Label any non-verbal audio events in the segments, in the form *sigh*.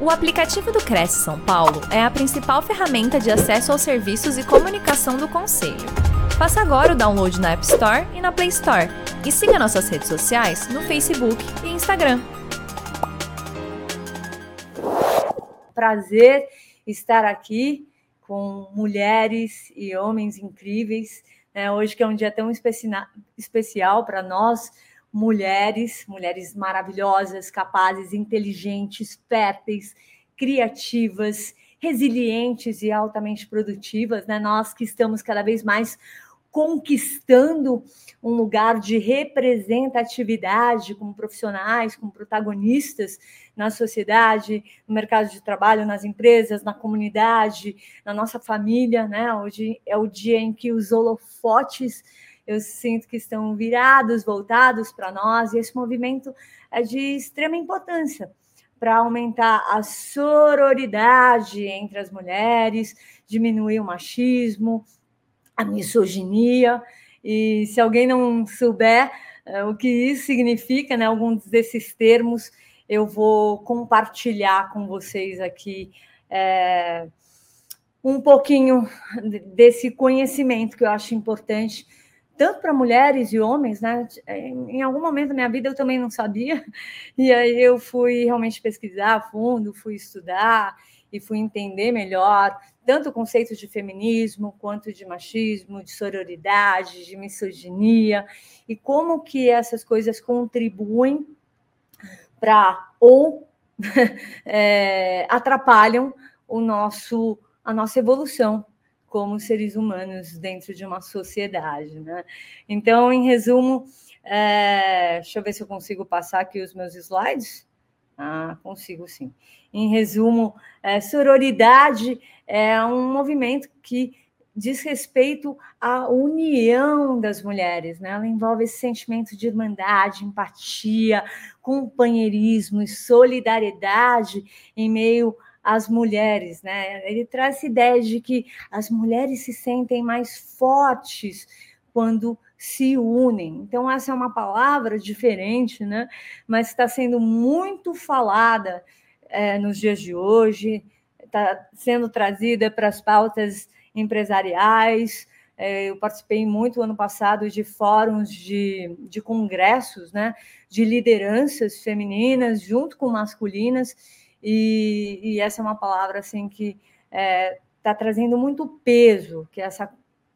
O aplicativo do Cresce São Paulo é a principal ferramenta de acesso aos serviços e comunicação do Conselho. Faça agora o download na App Store e na Play Store. E siga nossas redes sociais no Facebook e Instagram. Prazer estar aqui com mulheres e homens incríveis. Né? Hoje que é um dia tão especial para nós, mulheres, mulheres maravilhosas, capazes, inteligentes, férteis, criativas, resilientes e altamente produtivas, né? Nós que estamos cada vez mais conquistando um lugar de representatividade como profissionais, como protagonistas na sociedade, no mercado de trabalho, nas empresas, na comunidade, na nossa família, né? Hoje é o dia em que os holofotes eu sinto que estão virados, voltados para nós, e esse movimento é de extrema importância para aumentar a sororidade entre as mulheres, diminuir o machismo, a misoginia. E se alguém não souber uh, o que isso significa, né, alguns desses termos, eu vou compartilhar com vocês aqui é, um pouquinho desse conhecimento que eu acho importante tanto para mulheres e homens, né? Em algum momento da minha vida eu também não sabia, e aí eu fui realmente pesquisar a fundo, fui estudar e fui entender melhor tanto o conceito de feminismo quanto de machismo, de sororidade, de misoginia e como que essas coisas contribuem para ou *laughs* é, atrapalham o nosso a nossa evolução como seres humanos dentro de uma sociedade. Né? Então, em resumo, é... deixa eu ver se eu consigo passar aqui os meus slides. Ah, consigo sim. Em resumo, é, sororidade é um movimento que diz respeito à união das mulheres, né? Ela envolve esse sentimento de irmandade, empatia, companheirismo e solidariedade em meio as mulheres, né? Ele traz essa ideia de que as mulheres se sentem mais fortes quando se unem. Então, essa é uma palavra diferente, né? Mas está sendo muito falada é, nos dias de hoje, está sendo trazida para as pautas empresariais. É, eu participei muito ano passado de fóruns de, de congressos, né? De lideranças femininas junto com masculinas e, e essa é uma palavra assim que está é, tá trazendo muito peso, que é essa,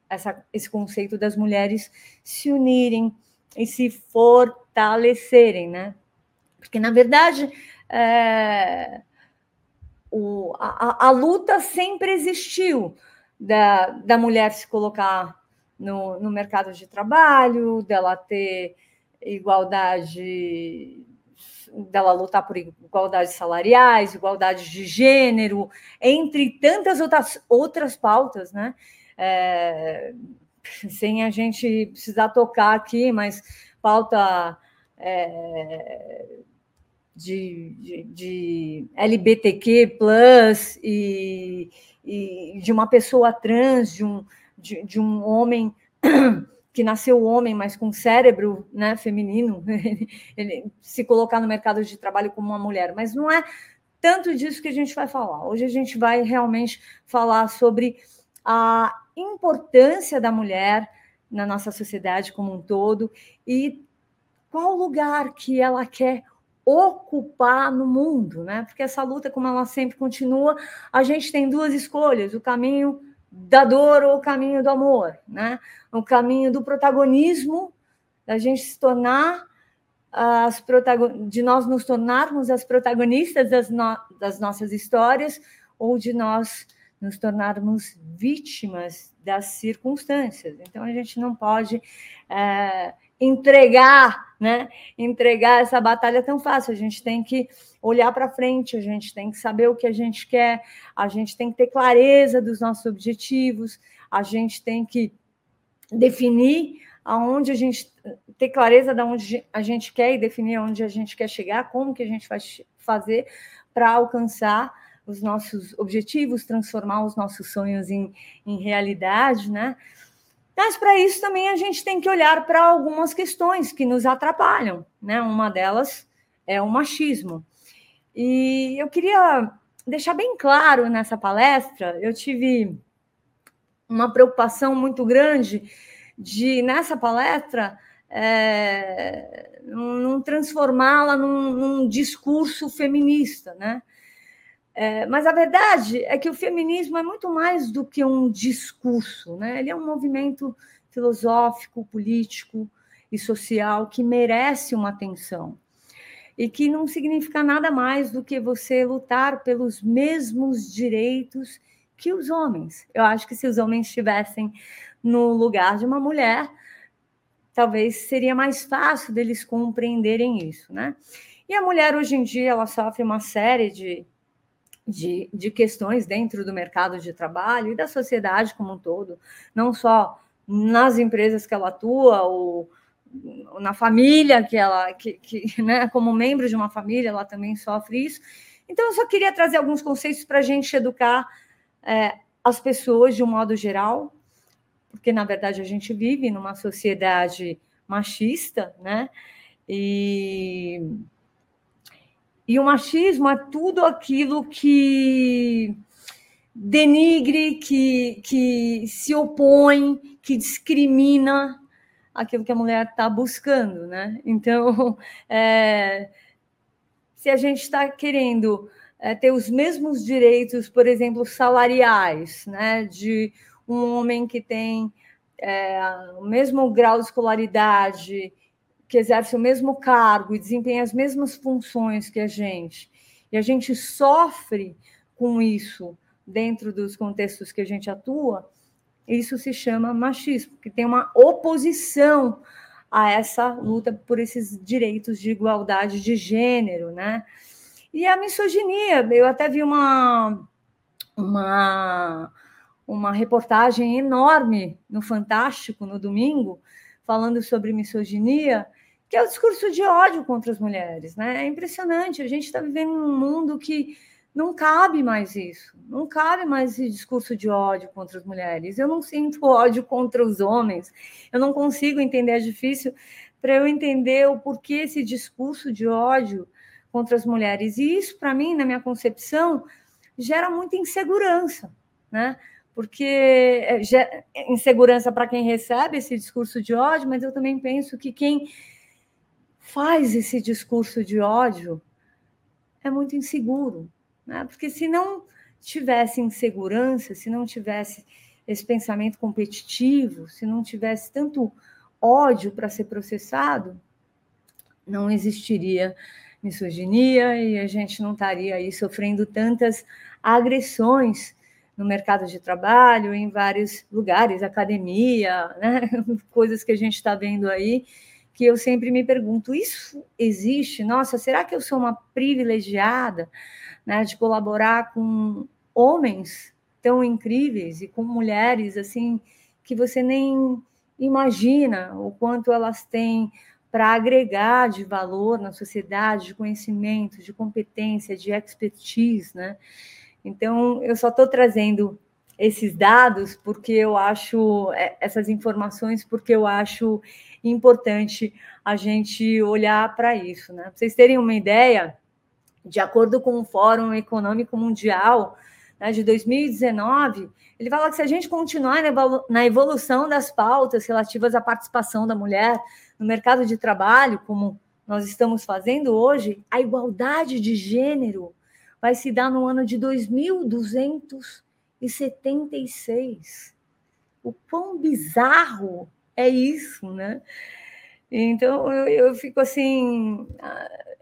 essa, esse conceito das mulheres se unirem e se fortalecerem, né? Porque, na verdade, é, o, a, a, luta sempre existiu da, da mulher se colocar no, no mercado de trabalho, dela ter igualdade dela lutar por igualdades salariais, igualdade de gênero, entre tantas outras, outras pautas, né? É, sem a gente precisar tocar aqui, mas pauta é, de, de, de, LBTQ plus e, e, de uma pessoa trans, de um, de, de um homem que nasceu homem, mas com cérebro né, feminino, *laughs* ele, se colocar no mercado de trabalho como uma mulher. Mas não é tanto disso que a gente vai falar. Hoje a gente vai realmente falar sobre a importância da mulher na nossa sociedade como um todo e qual lugar que ela quer ocupar no mundo, né? Porque essa luta, como ela sempre continua, a gente tem duas escolhas: o caminho da dor ou o caminho do amor, né? O caminho do protagonismo, da gente se tornar as protagon... de nós nos tornarmos as protagonistas das, no... das nossas histórias ou de nós nos tornarmos vítimas das circunstâncias. Então a gente não pode é, entregar, né? Entregar essa batalha tão fácil. A gente tem que olhar para frente, a gente tem que saber o que a gente quer, a gente tem que ter clareza dos nossos objetivos, a gente tem que definir aonde a gente ter clareza de onde a gente quer e definir aonde a gente quer chegar, como que a gente vai fazer para alcançar os nossos objetivos, transformar os nossos sonhos em, em realidade, né? Mas para isso também a gente tem que olhar para algumas questões que nos atrapalham, né? Uma delas é o machismo. E eu queria deixar bem claro nessa palestra, eu tive uma preocupação muito grande de, nessa palestra, é, não transformá-la num, num, discurso feminista, né? É, mas a verdade é que o feminismo é muito mais do que um discurso, né? Ele é um movimento filosófico, político e social que merece uma atenção e que não significa nada mais do que você lutar pelos mesmos direitos que os homens. Eu acho que se os homens estivessem no lugar de uma mulher, talvez seria mais fácil deles compreenderem isso, né? E a mulher hoje em dia ela sofre uma série de, de, de questões dentro do mercado de trabalho e da sociedade como um todo, não só nas empresas que ela atua ou na família que ela, que, que né, como membro de uma família, ela também sofre isso. Então, eu só queria trazer alguns conceitos para a gente educar é, as pessoas de um modo geral, porque na verdade a gente vive numa sociedade machista, né? E, e o machismo é tudo aquilo que denigre, que, que se opõe, que discrimina aquilo que a mulher está buscando, né? Então, *laughs* é, se a gente está querendo é, ter os mesmos direitos, por exemplo, salariais, né, de um homem que tem é, o mesmo grau de escolaridade, que exerce o mesmo cargo e desempenha as mesmas funções que a gente, e a gente sofre com isso dentro dos contextos que a gente atua, isso se chama machismo, que tem uma oposição a essa luta por esses direitos de igualdade de gênero, né? E a misoginia, eu até vi uma, uma, uma reportagem enorme no Fantástico no domingo, falando sobre misoginia, que é o discurso de ódio contra as mulheres, né? É impressionante, a gente está vivendo num mundo que não cabe mais isso, não cabe mais esse discurso de ódio contra as mulheres. Eu não sinto *laughs* ódio contra os homens, eu não consigo entender, é difícil para eu entender o porquê esse discurso de ódio contra as mulheres. E isso, para mim, na minha concepção, gera muita insegurança, né? Porque é, insegurança para quem recebe esse discurso de ódio, mas eu também penso que quem faz esse discurso de ódio é muito inseguro, né? Porque se não tivesse insegurança, se não tivesse esse pensamento competitivo, se não tivesse tanto ódio para ser processado, não existiria misoginia e a gente não estaria aí sofrendo tantas agressões no mercado de trabalho, em vários lugares, academia, né? *laughs* coisas que a gente está vendo aí, que eu sempre me pergunto: isso existe? Nossa, será que eu sou uma privilegiada? né, de colaborar com homens tão incríveis e com mulheres assim que você nem imagina o quanto elas têm para agregar de valor na sociedade, de conhecimento, de competência, de expertise, né? Então, eu só estou trazendo esses dados porque eu acho é, essas informações porque eu acho importante a gente olhar para isso, né? Para vocês terem uma ideia, de acordo com o Fórum Econômico Mundial né, de 2019, ele fala que se a gente continuar na evolução das pautas relativas à participação da mulher no mercado de trabalho, como nós estamos fazendo hoje, a igualdade de gênero vai se dar no ano de 2276. O quão bizarro é isso, né? Então eu, eu fico assim,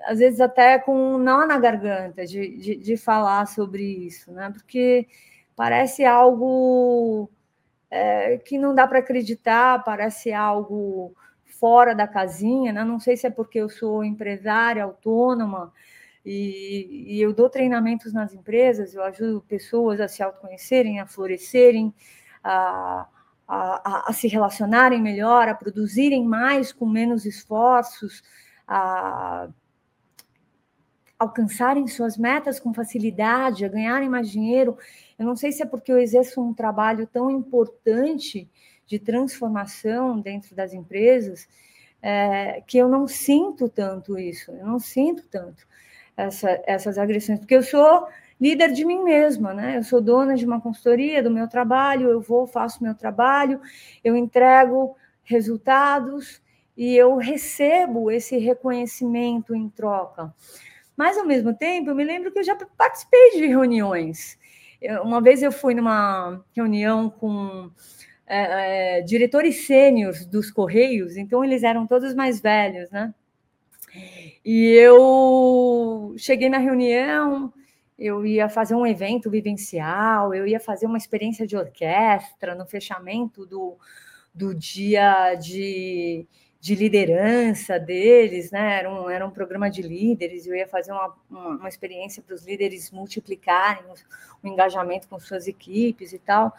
às vezes até com um nó na garganta de, de, de falar sobre isso, né? Porque parece algo é, que não dá para acreditar, parece algo fora da casinha, né? Não sei se é porque eu sou empresária autônoma e, e eu dou treinamentos nas empresas, eu ajudo pessoas a se autoconhecerem, a florescerem, a a, a, se relacionarem melhor, a produzirem mais com menos esforços, a alcançarem suas metas com facilidade, a ganharem mais dinheiro. Eu não sei se é porque eu exerço um trabalho tão importante de transformação dentro das empresas é, que eu não sinto tanto isso, eu não sinto tanto. Essa, essas agressões, porque eu sou líder de mim mesma, né? Eu sou dona de uma consultoria do meu trabalho, eu vou, faço meu trabalho, eu entrego resultados e eu recebo esse reconhecimento em troca. Mas, ao mesmo tempo, eu me lembro que eu já participei de reuniões. Eu, uma vez eu fui numa reunião com é, é, diretores sêniores dos Correios, então eles eram todos mais velhos, né? E eu cheguei na reunião, eu ia fazer um evento vivencial, eu ia fazer uma experiência de orquestra no fechamento do, do dia de, de liderança deles, né? Era um, era um programa de líderes, eu ia fazer uma, uma, uma experiência para os líderes multiplicarem o, o, engajamento com suas equipes e tal.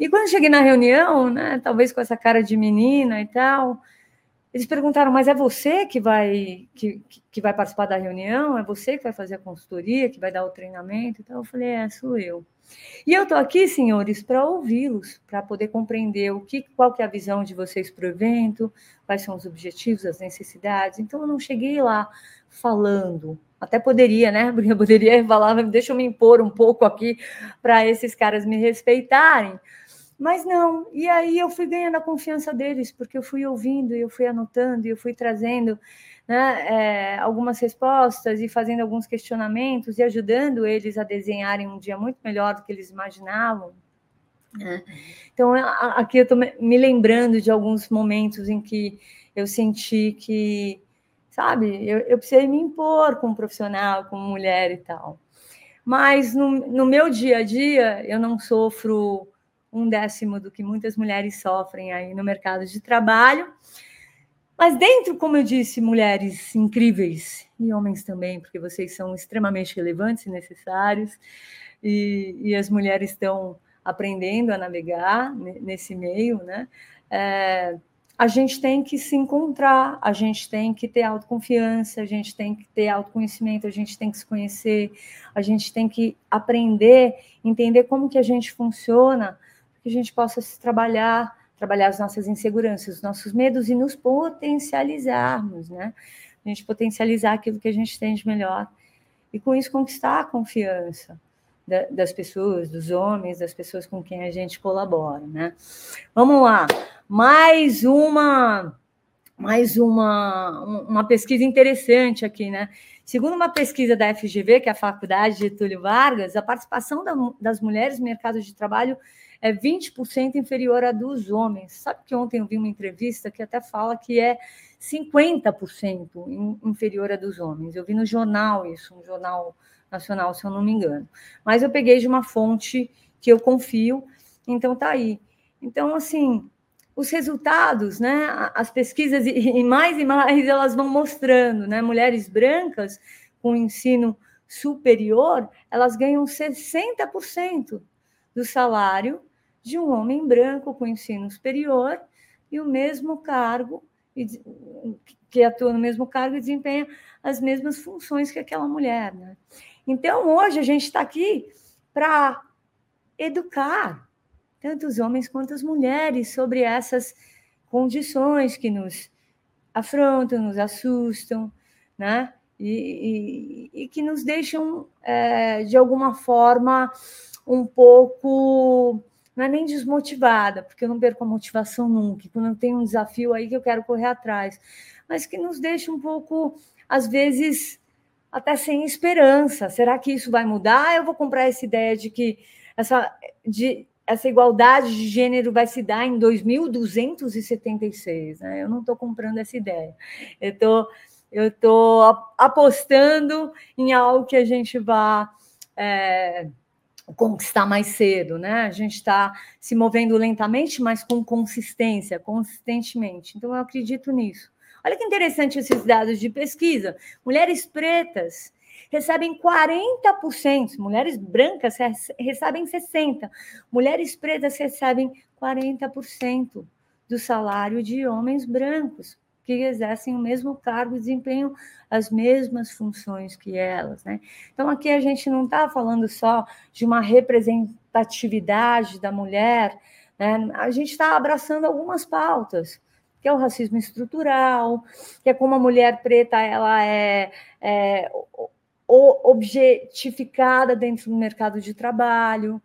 E quando cheguei na reunião, né, talvez com essa cara de menina e tal, eles perguntaram, mas é você que vai que, que vai participar da reunião? É você que vai fazer a consultoria, que vai dar o treinamento? Então eu falei, é, sou eu. E eu estou aqui, senhores, para ouvi-los, para poder compreender o que, qual que é a visão de vocês para o evento, quais são os objetivos, as necessidades. Então eu não cheguei lá falando. Até poderia, né? *laughs* Eu poderia falar, deixa eu me impor um pouco aqui para esses caras me respeitarem. Mas não, e aí eu fui ganhando a confiança deles, porque eu fui ouvindo, eu fui anotando, eu fui trazendo né, é, algumas respostas e fazendo alguns questionamentos e ajudando eles a desenharem um dia muito melhor do que eles imaginavam. Né? Então, aqui eu estou me lembrando de alguns momentos em que eu senti que, sabe, eu, eu precisei me impor como profissional, como mulher e tal. Mas no, no meu dia a dia, eu não sofro um décimo do que muitas mulheres sofrem aí no mercado de trabalho. Mas dentro, como eu disse, mulheres incríveis e homens também, porque vocês são extremamente relevantes e necessários, e, e as mulheres estão aprendendo a navegar nesse meio, né? É, a gente tem que se encontrar, a gente tem que ter autoconfiança, a gente tem que ter autoconhecimento, a gente tem que se conhecer, a gente tem que aprender, entender como que a gente funciona a gente possa se trabalhar, trabalhar as nossas inseguranças, os nossos medos e nos potencializarmos, né? A gente potencializar aquilo que a gente tem de melhor e com isso conquistar a confiança das pessoas, dos homens, das pessoas com quem a gente colabora, né? Vamos lá, mais uma, mais uma, uma pesquisa interessante aqui, né? Segundo uma pesquisa da FGV, que é a Faculdade de Túlio Vargas, a participação das mulheres no mercado de trabalho é 20% inferior à dos homens. Sabe que ontem eu vi uma entrevista que até fala que é 50% inferior à dos homens. Eu vi no jornal isso, um jornal nacional, se eu não me engano. Mas eu peguei de uma fonte que eu confio, então tá aí. Então, assim, os resultados, né, as pesquisas, e mais e mais, elas vão mostrando, né, mulheres brancas com ensino superior, elas ganham 60% do salário de um homem branco com ensino superior e o mesmo cargo, que atua no mesmo cargo e desempenha as mesmas funções que aquela mulher. Né? Então, hoje, a gente está aqui para educar tanto os homens quanto as mulheres sobre essas condições que nos afrontam, nos assustam, né? E, e, e que nos deixam, é, de alguma forma, um pouco não é nem desmotivada, porque eu não perco a motivação nunca, quando eu tenho um desafio aí que eu quero correr atrás, mas que nos deixa um pouco, às vezes, até sem esperança. Será que isso vai mudar? Eu vou comprar essa ideia de que essa, de, essa igualdade de gênero vai se dar em 2276. Né? Eu não estou comprando essa ideia. Eu tô, estou apostando em algo que a gente vá. É, conquistar mais cedo, né? A gente está se movendo lentamente, mas com consistência, consistentemente. Então, eu acredito nisso. Olha que interessante esses dados de pesquisa. Mulheres pretas recebem 40%, mulheres brancas recebem 60%, mulheres pretas recebem 40% do salário de homens brancos que exercem o mesmo cargo e desempenham as mesmas funções que elas. Né? Então, aqui a gente não está falando só de uma representatividade da mulher, né? a gente está abraçando algumas pautas, que é o racismo estrutural, que é como a mulher preta ela é, é objetificada dentro do mercado de trabalho,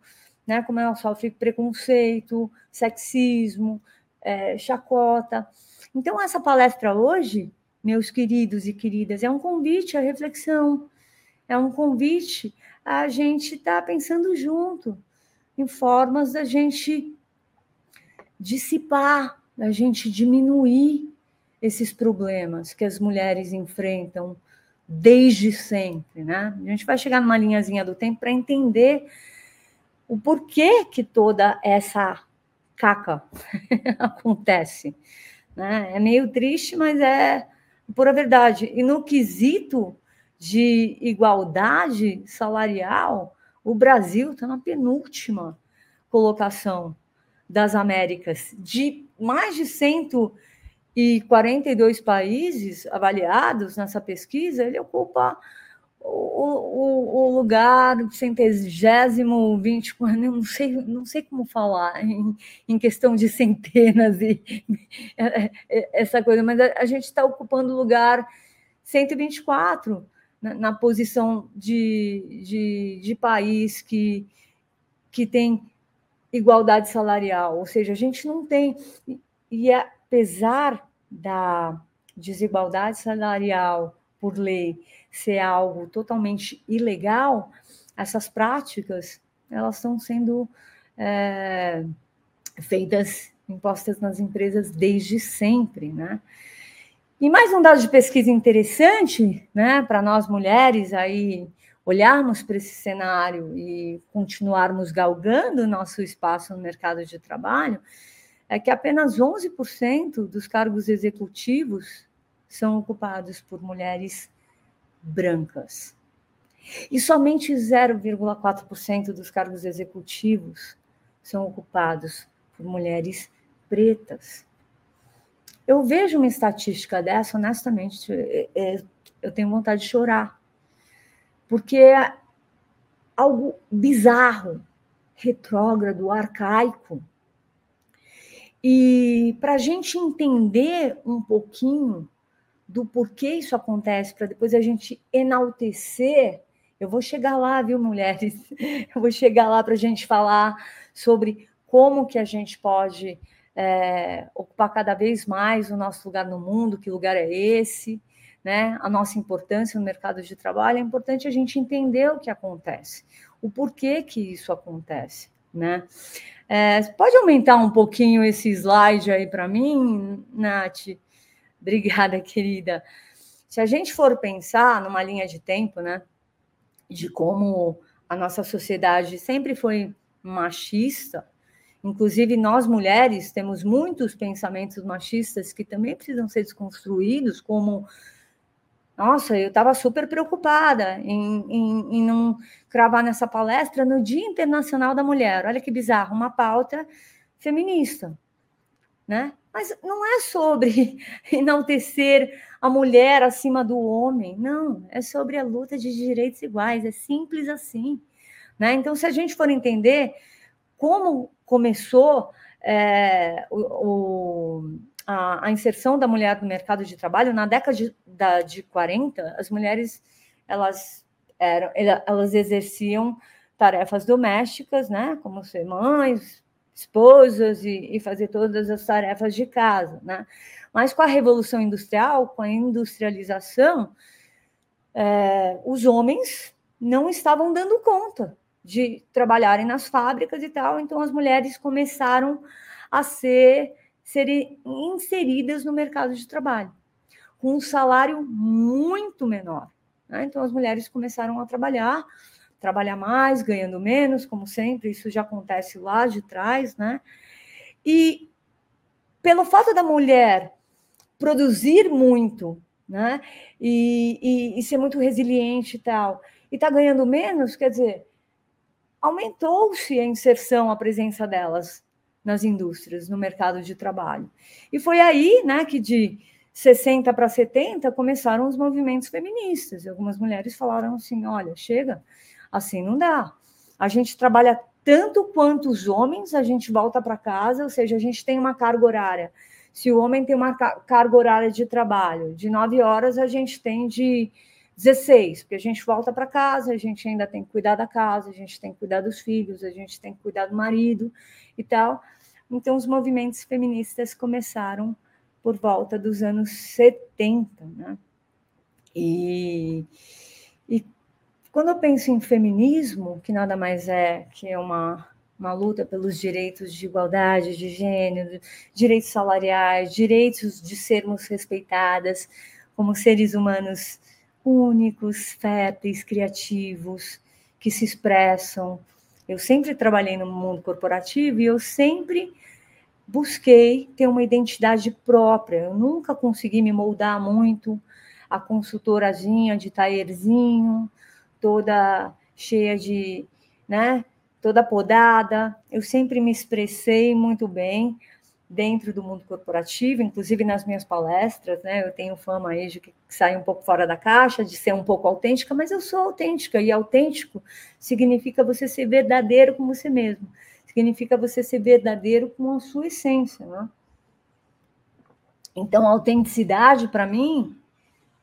né? Como ela sofre preconceito, sexismo, é, chacota. Então, essa palestra hoje, meus queridos e queridas, é um convite à reflexão, é um convite a gente estar tá pensando junto em formas da gente dissipar, da gente diminuir esses problemas que as mulheres enfrentam desde sempre, né? A gente vai chegar numa linhazinha do tempo para entender o porquê que toda essa caca *laughs* acontece. Né? É meio triste, mas é pura verdade. E no quesito de igualdade salarial, o Brasil está na penúltima colocação das Américas. De mais de 142 países avaliados nessa pesquisa, ele ocupa o, o, o lugar centésimo, vinte, não sei, não sei como falar em, em questão de centenas e *laughs* é, é, essa coisa, mas a, a gente está ocupando o lugar 124 na, na posição de, de, de país que, que tem igualdade salarial, ou seja, a gente não tem, e apesar da desigualdade salarial por lei ser algo totalmente ilegal, essas práticas elas estão sendo é, feitas, impostas nas empresas desde sempre, né? E mais um dado de pesquisa interessante, né, para nós mulheres aí olharmos para esse cenário e continuarmos galgando nosso espaço no mercado de trabalho, é que apenas 11% dos cargos executivos são ocupados por mulheres brancas. E somente 0,4% dos cargos executivos são ocupados por mulheres pretas. Eu vejo uma estatística dessa, honestamente, é, é, eu tenho vontade de chorar, porque é algo bizarro, retrógrado, arcaico. E para a gente entender um pouquinho do porquê isso acontece, para depois a gente enaltecer. Eu vou chegar lá, viu, mulheres? *laughs* Eu vou chegar lá para a gente falar sobre como que a gente pode é, ocupar cada vez mais o nosso lugar no mundo, que lugar é esse, né? A nossa importância no mercado de trabalho. É importante a gente entender o que acontece, o porquê que isso acontece, né? É, pode aumentar um pouquinho esse slide aí para mim, Nath? Obrigada, querida. Se a gente for pensar numa linha de tempo, né, de como a nossa sociedade sempre foi machista, inclusive nós mulheres temos muitos pensamentos machistas que também precisam ser desconstruídos, como nossa, eu estava super preocupada em, em, em, não cravar nessa palestra no Dia Internacional da Mulher. Olha que bizarro, uma pauta feminista, né? Mas não é sobre *laughs* enaltecer a mulher acima do homem, não, é sobre a luta de direitos iguais, é simples assim. Né? Então, se a gente for entender como começou é, o, o, a, a, inserção da mulher no mercado de trabalho, na década de, da, de 40, as mulheres elas, eram, elas exerciam tarefas domésticas, né, como ser mães, esposas e, e, fazer todas as tarefas de casa, né? Mas com a revolução industrial, com a industrialização, é, os homens não estavam dando conta de trabalharem nas fábricas e tal, então as mulheres começaram a ser serem inseridas no mercado de trabalho com um salário muito menor. Né? Então as mulheres começaram a trabalhar trabalhar mais, ganhando menos, como sempre, isso já acontece lá de trás, né? E pelo fato da mulher produzir muito, né? E, e, e ser muito resiliente e tal, e tá ganhando menos, quer dizer, aumentou-se a inserção, a presença delas nas indústrias, no mercado de trabalho. E foi aí, né, que de 60 para 70 começaram os movimentos feministas. E algumas mulheres falaram assim: olha, chega, Assim não dá. A gente trabalha tanto quanto os homens, a gente volta para casa, ou seja, a gente tem uma carga horária. Se o homem tem uma carga horária de trabalho de nove horas, a gente tem de 16, porque a gente volta para casa, a gente ainda tem que cuidar da casa, a gente tem que cuidar dos filhos, a gente tem que cuidar do marido e tal. Então, os movimentos feministas começaram por volta dos anos 70, né? E, e quando eu penso em feminismo, que nada mais é que uma, uma luta pelos direitos de igualdade de gênero, direitos salariais, direitos de sermos respeitadas como seres humanos únicos, férteis, criativos, que se expressam. Eu sempre trabalhei no mundo corporativo e eu sempre busquei ter uma identidade própria. Eu nunca consegui me moldar muito a consultorazinha de taierzinho, toda cheia de, né, toda podada. Eu sempre me expressei muito bem dentro do mundo corporativo, inclusive nas minhas palestras, né? Eu tenho fama aí de que sai um pouco fora da caixa, de ser um pouco autêntica, mas eu sou autêntica e autêntico significa você ser verdadeiro com você mesmo. Significa você ser verdadeiro com a sua essência, né? Então, a autenticidade para mim,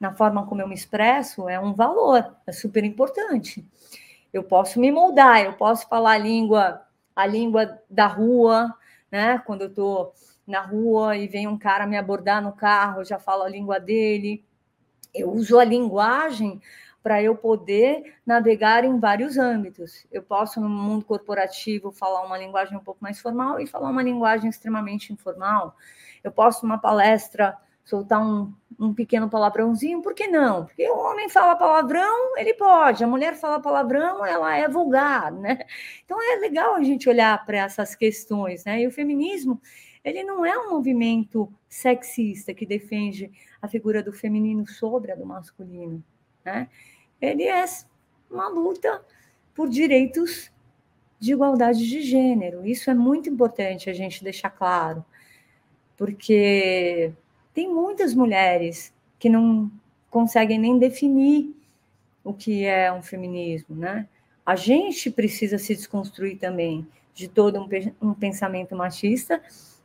na forma como eu me expresso, é um valor, é super importante. Eu posso me moldar, eu posso falar a língua, a língua da rua, né? Quando eu estou na rua e vem um cara me abordar no carro, eu já falo a língua dele. Eu uso a linguagem para eu poder navegar em vários âmbitos. Eu posso, no mundo corporativo, falar uma linguagem um pouco mais formal e falar uma linguagem extremamente informal. Eu posso, numa palestra, soltar um, um pequeno palavrãozinho, por que não? Porque o homem fala palavrão, ele pode, a mulher fala palavrão, ela é vulgar, né? Então é legal a gente olhar para essas questões, né? E o feminismo, ele não é um movimento sexista que defende a figura do feminino sobre a do masculino, né? Ele é uma luta por direitos de igualdade de gênero. Isso é muito importante a gente deixar claro, porque tem muitas mulheres que não conseguem nem definir o que é um feminismo, né? A gente precisa se desconstruir também de todo um, pensamento machista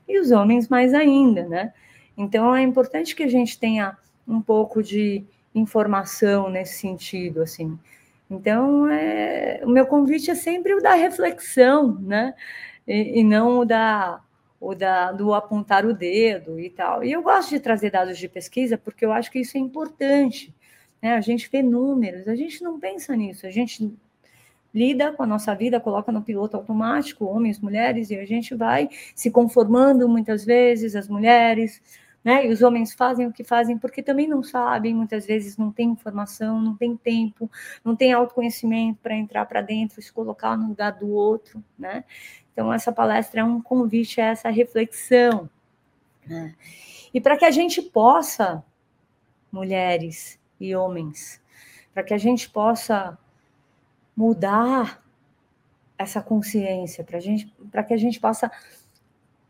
e os homens mais ainda, né? Então é importante que a gente tenha um pouco de informação nesse sentido, assim. Então, é, o meu convite é sempre o da reflexão, né? E, e não o da o da, do apontar o dedo e tal. E eu gosto de trazer dados de pesquisa porque eu acho que isso é importante. Né? A gente vê números, a gente não pensa nisso, a gente lida com a nossa vida, coloca no piloto automático, homens, mulheres, e a gente vai se conformando muitas vezes, as mulheres, né? E os homens fazem o que fazem porque também não sabem, muitas vezes não tem informação, não tem tempo, não tem autoconhecimento para entrar para dentro, se colocar no lugar do outro, né? Então, essa palestra é um convite a essa reflexão. Né? E para que a gente possa, mulheres e homens, para que a gente possa mudar essa consciência, para que a gente possa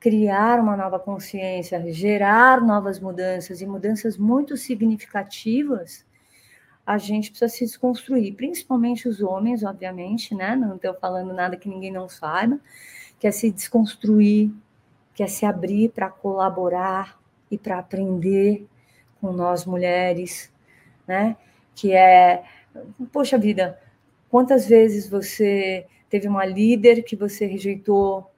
criar uma nova consciência, gerar novas mudanças e mudanças muito significativas, a gente precisa se desconstruir, principalmente os homens, obviamente, né? Não estou falando nada que ninguém não saiba, quer se desconstruir, quer se abrir para colaborar e para aprender com nós mulheres, né? Que é, poxa vida, quantas vezes você teve uma líder que você rejeitou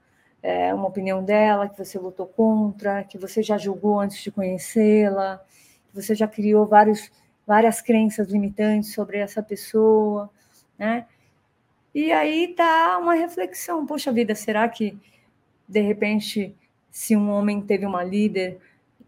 é, uma opinião dela, que você lutou contra, que você já julgou antes de conhecê-la, que você já criou vários, várias crenças limitantes sobre essa pessoa, né? E aí tá uma reflexão, poxa vida, será que de repente se um homem teve uma líder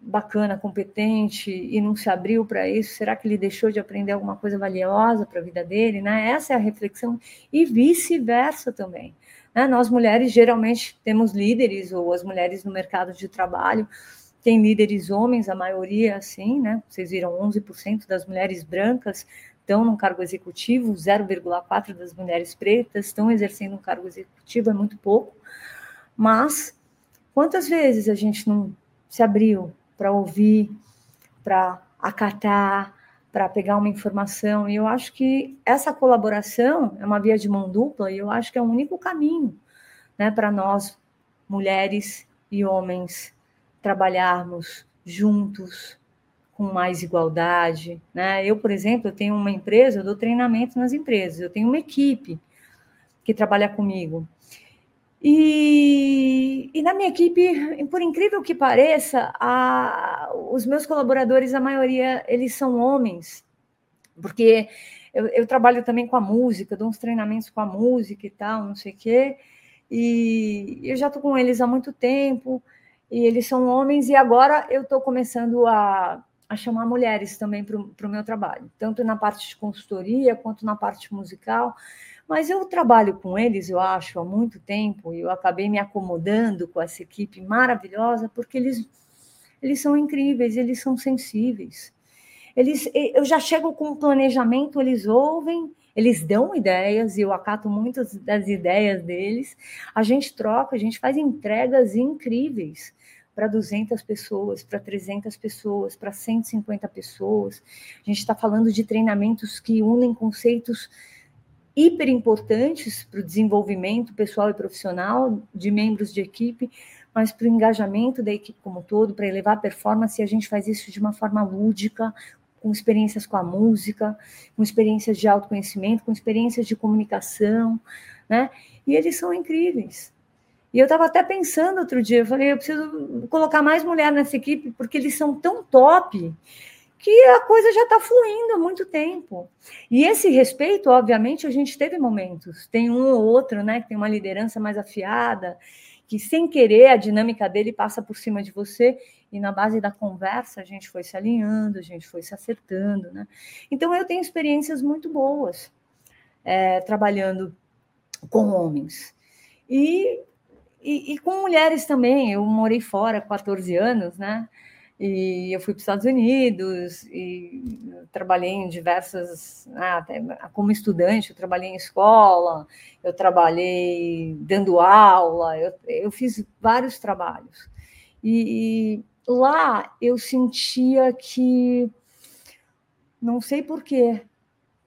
bacana, competente e não se abriu para isso, será que ele deixou de aprender alguma coisa valiosa para a vida dele, né? Essa é a reflexão e vice-versa também. Né? Nós mulheres geralmente temos líderes ou as mulheres no mercado de trabalho têm líderes homens, a maioria assim, né? Vocês viram 11% das mulheres brancas estão num cargo executivo, 0,4% das mulheres pretas estão exercendo um cargo executivo, é muito pouco. Mas quantas vezes a gente não se abriu para ouvir, para acatar, para pegar uma informação? E eu acho que essa colaboração é uma via de mão dupla e eu acho que é o único caminho né, para nós, mulheres e homens, trabalharmos juntos com mais igualdade. Né? Eu, por exemplo, eu tenho uma empresa, eu dou treinamento nas empresas, eu tenho uma equipe que trabalha comigo. E, e na minha equipe, por incrível que pareça, a, os meus colaboradores, a maioria, eles são homens, porque eu, eu, trabalho também com a música, dou uns treinamentos com a música e tal, não sei o quê, e eu já estou com eles há muito tempo, e eles são homens, e agora eu estou começando a a chamar mulheres também para o meu trabalho, tanto na parte de consultoria quanto na parte musical. Mas eu trabalho com eles, eu acho, há muito tempo, e eu acabei me acomodando com essa equipe maravilhosa, porque eles, eles são incríveis, eles são sensíveis. Eles, eu já chego com um planejamento, eles ouvem, eles dão ideias, e eu acato muitas das ideias deles. A gente troca, a gente faz entregas incríveis para 200 pessoas, para 300 pessoas, para 150 pessoas. A gente está falando de treinamentos que unem conceitos hiper importantes para o desenvolvimento pessoal e profissional de membros de equipe, mas para o engajamento da equipe como um todo, para elevar a performance, e a gente faz isso de uma forma lúdica, com experiências com a música, com experiências de autoconhecimento, com experiências de comunicação, né? E eles são incríveis. E eu estava até pensando outro dia, eu falei, eu preciso colocar mais mulher nessa equipe, porque eles são tão top que a coisa já está fluindo há muito tempo. E esse respeito, obviamente, a gente teve momentos. Tem um ou outro, né, que tem uma liderança mais afiada, que sem querer a dinâmica dele passa por cima de você, e na base da conversa a gente foi se alinhando, a gente foi se acertando, né? Então eu tenho experiências muito boas é, trabalhando com homens. E e, e, com mulheres também, eu morei fora 14 anos, né? E eu fui para os Estados Unidos e trabalhei em diversas. Ah, como estudante, eu trabalhei em escola, eu trabalhei dando aula, eu, eu fiz vários trabalhos. E, lá eu sentia que. Não sei porquê,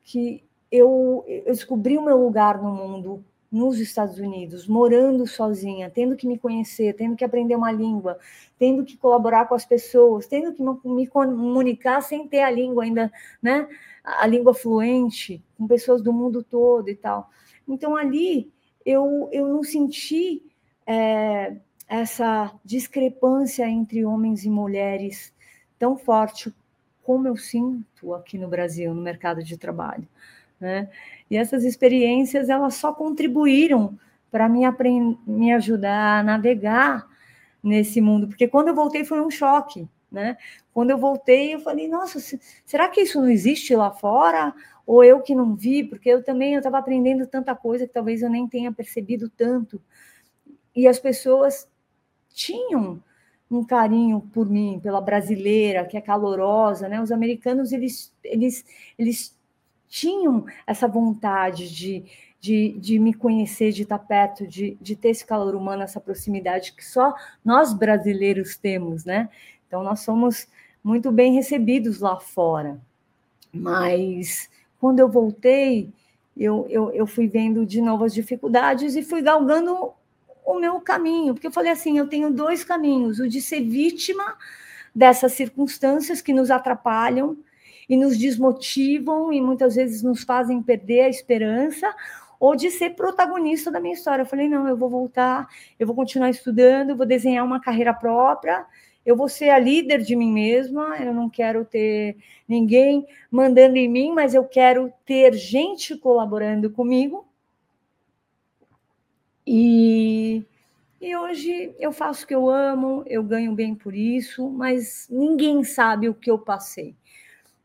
que eu, eu descobri o meu lugar no mundo nos Estados Unidos, morando sozinha, tendo que me conhecer, tendo que aprender uma língua, tendo que colaborar com as pessoas, tendo que me comunicar sem ter a língua ainda, né? A língua fluente, com pessoas do mundo todo e tal. Então, ali, eu, eu não senti é, essa discrepância entre homens e mulheres tão forte como eu sinto aqui no Brasil, no mercado de trabalho. Né? E essas experiências elas só contribuíram para me, me ajudar a navegar nesse mundo, porque quando eu voltei foi um choque, né? Quando eu voltei, eu falei, nossa, será que isso não existe lá fora? Ou eu que não vi? Porque eu também estava aprendendo tanta coisa que talvez eu nem tenha percebido tanto. E as pessoas tinham um carinho por mim, pela brasileira, que é calorosa, né? Os americanos, eles, eles, eles tinham essa vontade de, de, de me conhecer, de estar perto, de, de ter esse calor humano, essa proximidade que só nós brasileiros temos, né? Então, nós somos muito bem recebidos lá fora. Mas quando eu voltei, eu, eu, eu fui vendo de novo as dificuldades e fui galgando o meu caminho, porque eu falei assim: eu tenho dois caminhos, o de ser vítima dessas circunstâncias que nos atrapalham e nos desmotivam e muitas vezes nos fazem perder a esperança ou de ser protagonista da minha história. Eu falei, não, eu vou voltar, eu vou continuar estudando, vou desenhar uma carreira própria, eu vou ser a líder de mim mesma, eu não quero ter ninguém mandando em mim, mas eu quero ter gente colaborando comigo. E, e hoje eu faço o que eu amo, eu ganho bem por isso, mas ninguém sabe o que eu passei.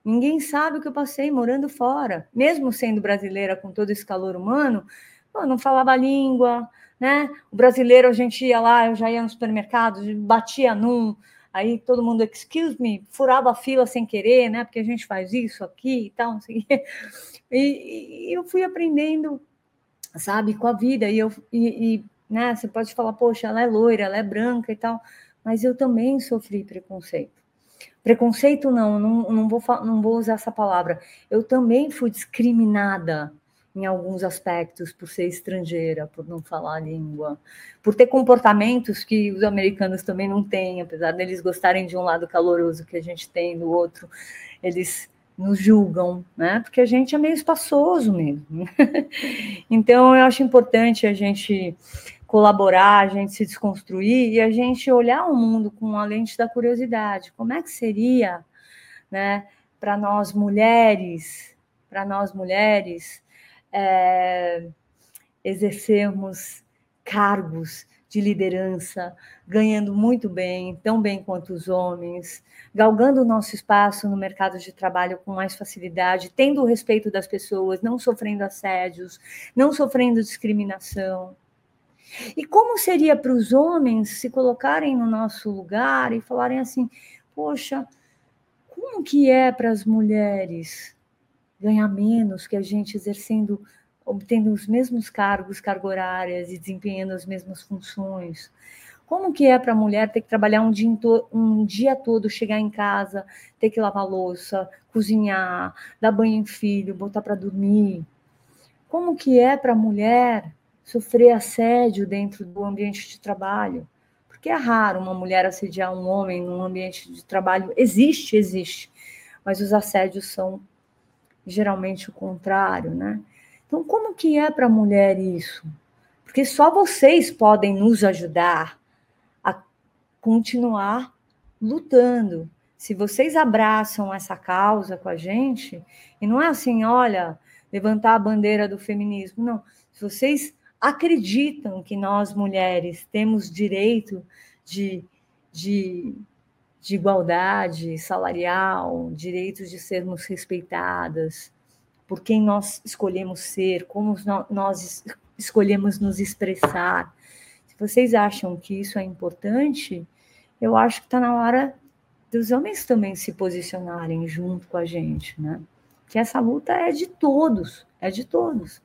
Ninguém sabe o que eu passei morando fora, mesmo sendo brasileira com todo esse calor humano, eu não falava a língua, né? O brasileiro, a gente ia lá, eu já ia no supermercado, batia num, aí todo mundo, excuse me, furava a fila sem querer, né? Porque a gente faz isso aqui e tal, não sei. E, e eu fui aprendendo, sabe, com a vida, e eu, e, e, né, você pode falar, poxa, ela é loira, ela é branca e tal, mas eu também sofri preconceito. Preconceito não, não, não, vou, não vou usar essa palavra. Eu também fui discriminada em alguns aspectos, por ser estrangeira, por não falar a língua, por ter comportamentos que os americanos também não têm, apesar deles gostarem de um lado caloroso que a gente tem, do outro, eles nos julgam, né? Porque a gente é meio espaçoso mesmo. *laughs* então, eu acho importante a gente colaborar, a gente se desconstruir e a gente olhar o mundo com a lente da curiosidade. Como é que seria, né, para nós mulheres, para nós mulheres, é, exercermos cargos de liderança, ganhando muito bem, tão bem quanto os homens, galgando o nosso espaço no mercado de trabalho com mais facilidade, tendo o respeito das pessoas, não sofrendo assédios, não sofrendo discriminação. E como seria para os homens se colocarem no nosso lugar e falarem assim: poxa, como que é para as mulheres ganhar menos que a gente exercendo, obtendo os mesmos cargos, carga horárias e desempenhando as mesmas funções? Como que é para a mulher ter que trabalhar um dia, um dia todo, chegar em casa, ter que lavar louça, cozinhar, dar banho em filho, botar para dormir? Como que é para a mulher sofrer assédio dentro do ambiente de trabalho? Porque é raro uma mulher assediar um homem num ambiente de trabalho. Existe, existe, mas os assédios são geralmente o contrário, né? Então, como que é para a mulher isso? Porque só vocês podem nos ajudar continuar lutando. Se vocês abraçam essa causa com a gente, e não é assim, olha, levantar a bandeira do feminismo, não. Se vocês acreditam que nós mulheres temos direito de, de, de igualdade salarial, direitos de sermos respeitadas, por quem nós escolhemos ser, como nós escolhemos nos expressar, vocês acham que isso é importante, eu acho que está na hora dos homens também se posicionarem junto com a gente, né? Que essa luta é de todos, é de todos.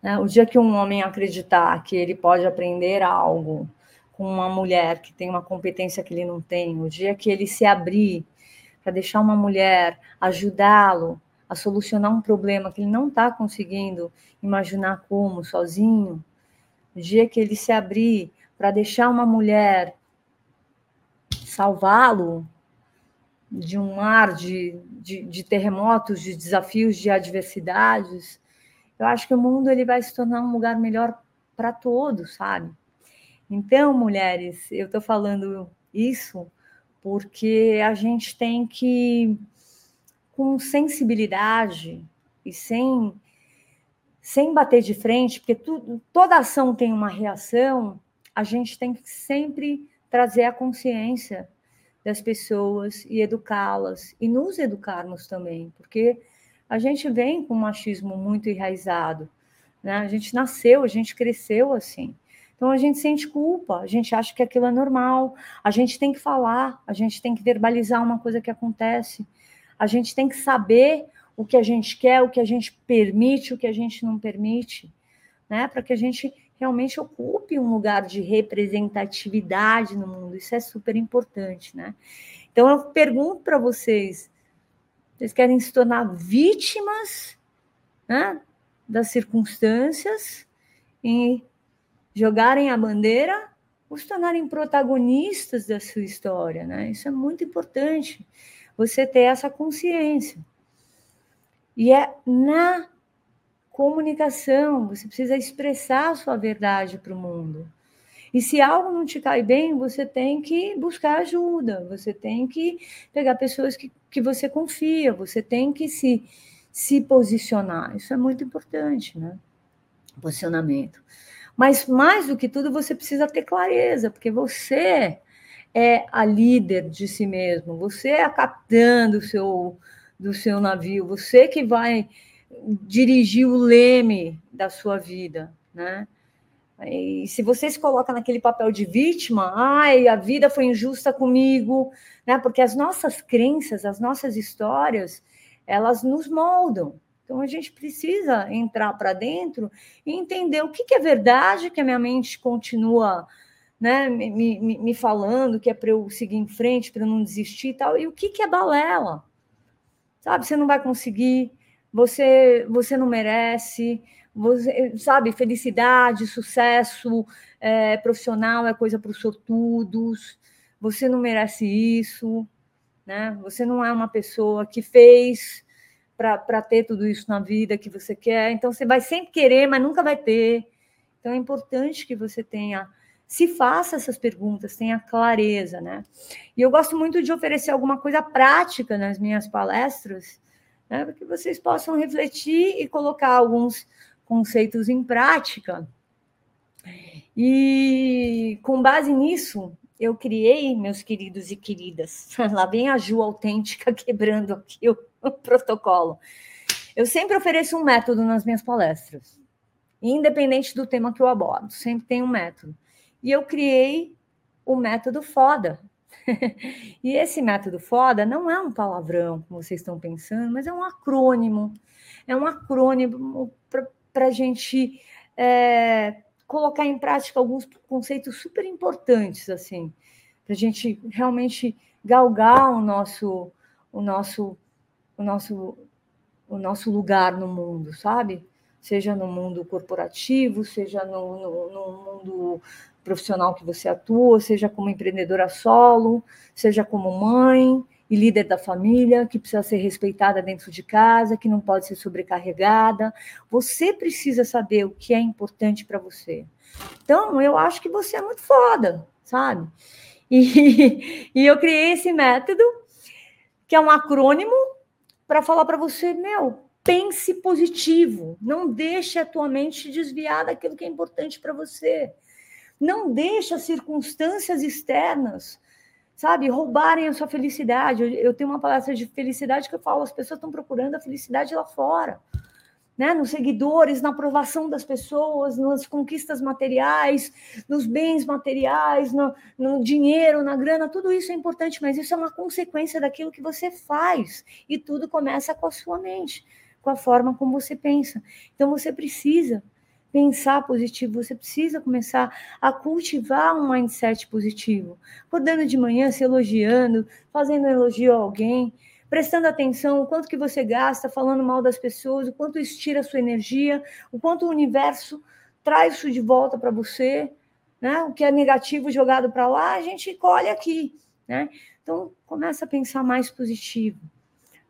Né? O dia que um homem acreditar que ele pode aprender algo com uma mulher que tem uma competência que ele não tem, o dia que ele se abrir para deixar uma mulher ajudá-lo a solucionar um problema que ele não está conseguindo imaginar como sozinho, o dia que ele se abrir para deixar uma mulher salvá-lo de um mar de, de, de, terremotos, de desafios, de adversidades, eu acho que o mundo ele vai se tornar um lugar melhor para todos, sabe? Então, mulheres, eu estou falando isso porque a gente tem que, com sensibilidade e sem sem bater de frente, porque toda ação tem uma reação, a gente tem que sempre trazer a consciência das pessoas e educá-las e nos educarmos também, porque a gente vem com um machismo muito enraizado, né? A gente nasceu, a gente cresceu assim. Então a gente sente culpa, a gente acha que aquilo é normal, a gente tem que falar, a gente tem que verbalizar uma coisa que acontece, a gente tem que saber o que a gente quer, o que a gente permite, o que a gente não permite, né? Para que a gente realmente ocupe um lugar de representatividade no mundo. Isso é super importante, né? Então eu pergunto para vocês, vocês querem se tornar vítimas, né, das circunstâncias e jogarem a bandeira ou se tornarem protagonistas da sua história, né? Isso é muito importante. Você ter essa consciência. E é na comunicação, você precisa expressar a sua verdade para o mundo. E se algo não te cai bem, você tem que buscar ajuda, você tem que pegar pessoas que, que você confia, você tem que se, se posicionar. Isso é muito importante, né? Posicionamento. Mas mais do que tudo, você precisa ter clareza, porque você é a líder de si mesmo, você é a capitã do seu, do seu navio, você que vai dirigir o leme da sua vida, né? E se você se coloca naquele papel de vítima, ai, a vida foi injusta comigo, né? Porque as nossas crenças, as nossas histórias, elas nos moldam. Então a gente precisa entrar para dentro e entender o que, que, é verdade que a minha mente continua né, me, me, me falando, que é para eu seguir em frente, para eu não desistir e tal, e o que, que é balela sabe? Você não vai conseguir, você, você não merece, você, sabe, felicidade, sucesso é, profissional é coisa para os sortudos, você não merece isso, né? Você não é uma pessoa que fez para ter tudo isso na vida que você quer, então você vai sempre querer, mas nunca vai ter. Então é importante que você tenha se faça essas perguntas, tenha clareza, né? E eu gosto muito de oferecer alguma coisa prática nas minhas palestras, né, para que vocês possam refletir e colocar alguns conceitos em prática. E com base nisso, eu criei, meus queridos e queridas, *laughs* lá vem a Ju autêntica *laughs* quebrando aqui o, o *laughs* protocolo. Eu sempre ofereço um método nas minhas palestras, independente do tema que eu abordo, sempre tem um método. E eu criei o método FODA. *laughs* e esse método FODA não é um palavrão, como vocês estão pensando, mas é um acrônimo. É um acrônimo para a gente é, colocar em prática alguns conceitos super importantes, assim, para a gente realmente galgar o nosso, o nosso, o nosso, o nosso lugar no mundo, sabe? Seja no mundo corporativo, seja no, no, no mundo profissional que você atua, seja como empreendedora solo, seja como mãe e líder da família, que precisa ser respeitada dentro de casa, que não pode ser sobrecarregada. Você precisa saber o que é importante para você. Então, eu acho que você é muito foda, sabe? E, *laughs* e eu criei esse método, que é um acrônimo, para falar para você, meu, pense positivo, não deixe a tua mente desviar daquilo que é importante para você. Não deixe as circunstâncias externas, sabe, roubarem a sua felicidade. Eu, eu tenho uma palestra de felicidade que eu falo, as pessoas estão procurando a felicidade lá fora. Né, nos seguidores, na aprovação das pessoas, nas conquistas materiais, nos bens materiais, no, no, dinheiro, na grana, tudo isso é importante, mas isso é uma consequência daquilo que você faz. E tudo começa com a sua mente, com a forma como você pensa. Então você precisa pensar positivo, você precisa começar a cultivar um mindset positivo. Acordando de manhã, se elogiando, fazendo um elogio a alguém, prestando atenção o quanto que você gasta falando mal das pessoas, o quanto isso tira a sua energia, o quanto o universo traz isso de volta para você, né? O que é negativo jogado para lá, a gente colhe aqui, né? Então, começa a pensar mais positivo,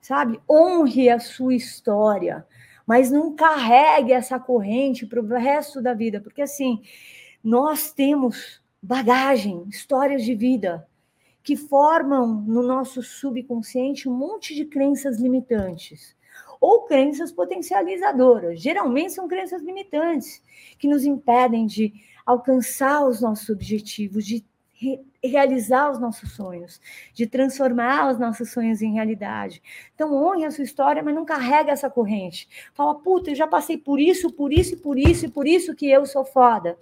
sabe? Honre a sua história mas não carregue essa corrente para o resto da vida, porque assim, nós temos bagagem, histórias de vida que formam no nosso subconsciente um monte de crenças limitantes ou crenças potencializadoras. Geralmente são crenças limitantes que nos impedem de alcançar os nossos objetivos, de realizar os nossos sonhos, de transformar os nossos sonhos em realidade. Então, honre a sua história, mas não carrega essa corrente. Fala, puta, eu já passei por isso, por isso, por isso, e por isso que eu sou foda.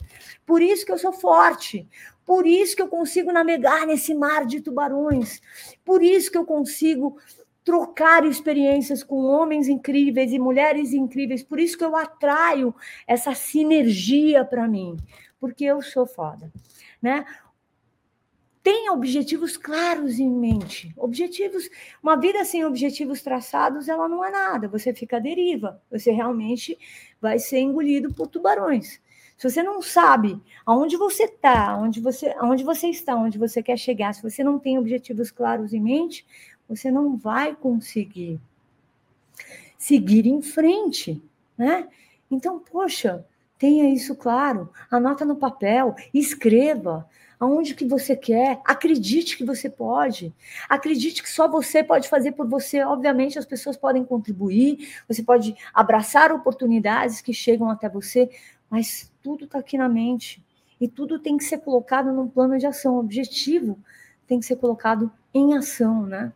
Por isso que eu sou forte. Por isso que eu consigo navegar nesse mar de tubarões. Por isso que eu consigo trocar experiências com homens incríveis e mulheres incríveis. Por isso que eu atraio essa sinergia para mim, porque eu sou foda, né? Tenha objetivos claros em mente. Objetivos, uma vida sem objetivos traçados, ela não é nada. Você fica à deriva. Você realmente vai ser engolido por tubarões. Se você não sabe aonde você está, onde você, aonde você está, onde você quer chegar, se você não tem objetivos claros em mente, você não vai conseguir seguir em frente, né? Então, poxa, tenha isso claro, anota no papel, escreva, aonde que você quer, acredite que você pode, acredite que só você pode fazer por você. Obviamente, as pessoas podem contribuir, você pode abraçar oportunidades que chegam até você, mas tudo está aqui na mente e tudo tem que ser colocado num plano de ação. O objetivo tem que ser colocado em ação, né?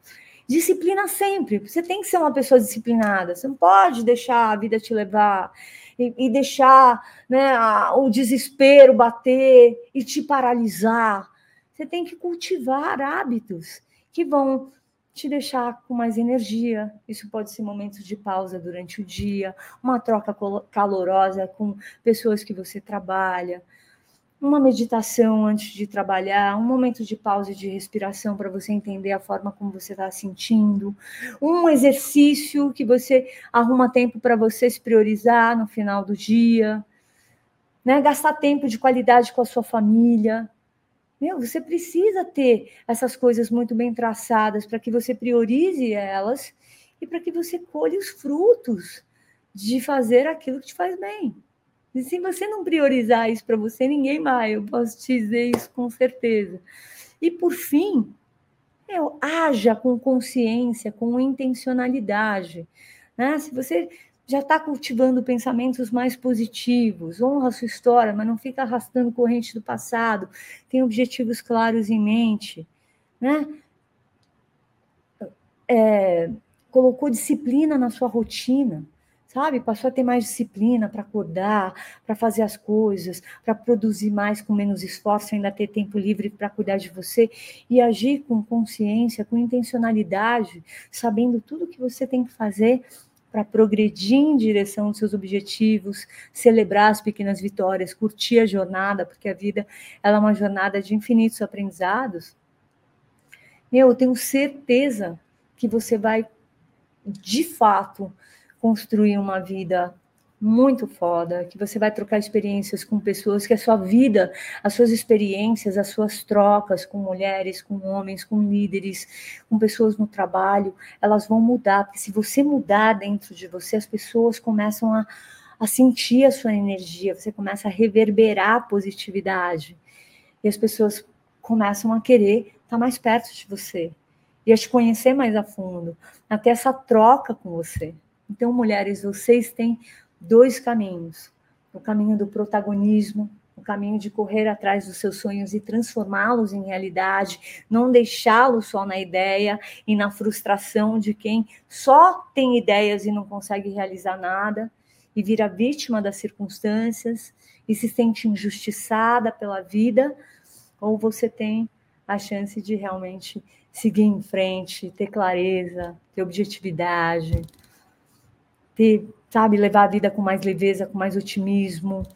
Disciplina sempre. Você tem que ser uma pessoa disciplinada. Você não pode deixar a vida te levar e, e deixar né, a, o desespero bater e te paralisar. Você tem que cultivar hábitos que vão te deixar com mais energia. Isso pode ser momentos de pausa durante o dia, uma troca calorosa com pessoas que você trabalha, uma meditação antes de trabalhar, um momento de pausa e de respiração para você entender a forma como você está sentindo, um exercício que você arruma tempo para você se priorizar no final do dia, né? gastar tempo de qualidade com a sua família. Meu, você precisa ter essas coisas muito bem traçadas para que você priorize elas e para que você colhe os frutos de fazer aquilo que te faz bem. E se você não priorizar isso para você, ninguém vai. Eu posso te dizer isso com certeza. E por fim, meu, haja com consciência, com intencionalidade. Né? Se você já está cultivando pensamentos mais positivos, honra a sua história, mas não fica arrastando corrente do passado, tem objetivos claros em mente, né? É, colocou disciplina na sua rotina, sabe? Passou a ter mais disciplina para acordar, para fazer as coisas, para produzir mais com menos esforço, ainda ter tempo livre para cuidar de você e agir com consciência, com intencionalidade, sabendo tudo que você tem que fazer para progredir em direção aos seus objetivos, celebrar as pequenas vitórias, curtir a jornada, porque a vida ela é uma jornada de infinitos aprendizados. Eu tenho certeza que você vai, de fato, construir uma vida muito foda, que você vai trocar experiências com pessoas, que a sua vida, as suas experiências, as suas trocas com mulheres, com homens, com líderes, com pessoas no trabalho, elas vão mudar, porque se você mudar dentro de você, as pessoas começam a, a sentir a sua energia, você começa a reverberar a positividade, e as pessoas começam a querer estar mais perto de você, e a te conhecer mais a fundo, a ter essa troca com você. Então, mulheres, vocês têm dois caminhos: o caminho do protagonismo, o caminho de correr atrás dos seus sonhos e transformá-los em realidade, não deixá-los só na ideia e na frustração de quem só tem ideias e não consegue realizar nada e vira vítima das circunstâncias e se sente injustiçada pela vida, ou você tem a chance de realmente seguir em frente, ter clareza, ter objetividade, ter, sabe, levar a vida com mais leveza, com mais otimismo,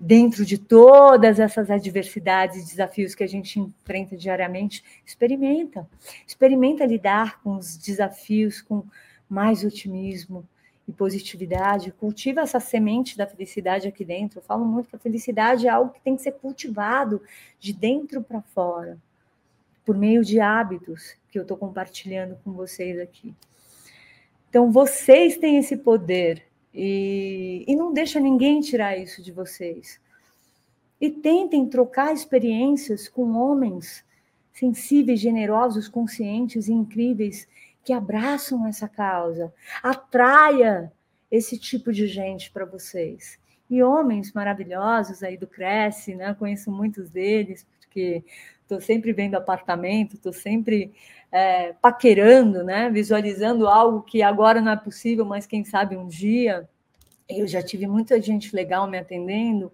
dentro de todas essas adversidades e desafios que a gente enfrenta diariamente, experimenta. Experimenta lidar com os desafios com mais otimismo e positividade. Cultiva essa semente da felicidade aqui dentro. Eu falo muito que a felicidade é algo que tem que ser cultivado de dentro para fora, por meio de hábitos que eu estou compartilhando com vocês aqui. Então, vocês têm esse poder e, e não deixa ninguém tirar isso de vocês. E tentem trocar experiências com homens sensíveis, generosos, conscientes e incríveis que abraçam essa causa. Atraia esse tipo de gente para vocês. E homens maravilhosos aí do Cresce, né? Conheço muitos deles, porque estou sempre vendo apartamento, estou sempre é, paquerando, né? visualizando algo que agora não é possível, mas quem sabe um dia. Eu já tive muita gente legal me atendendo.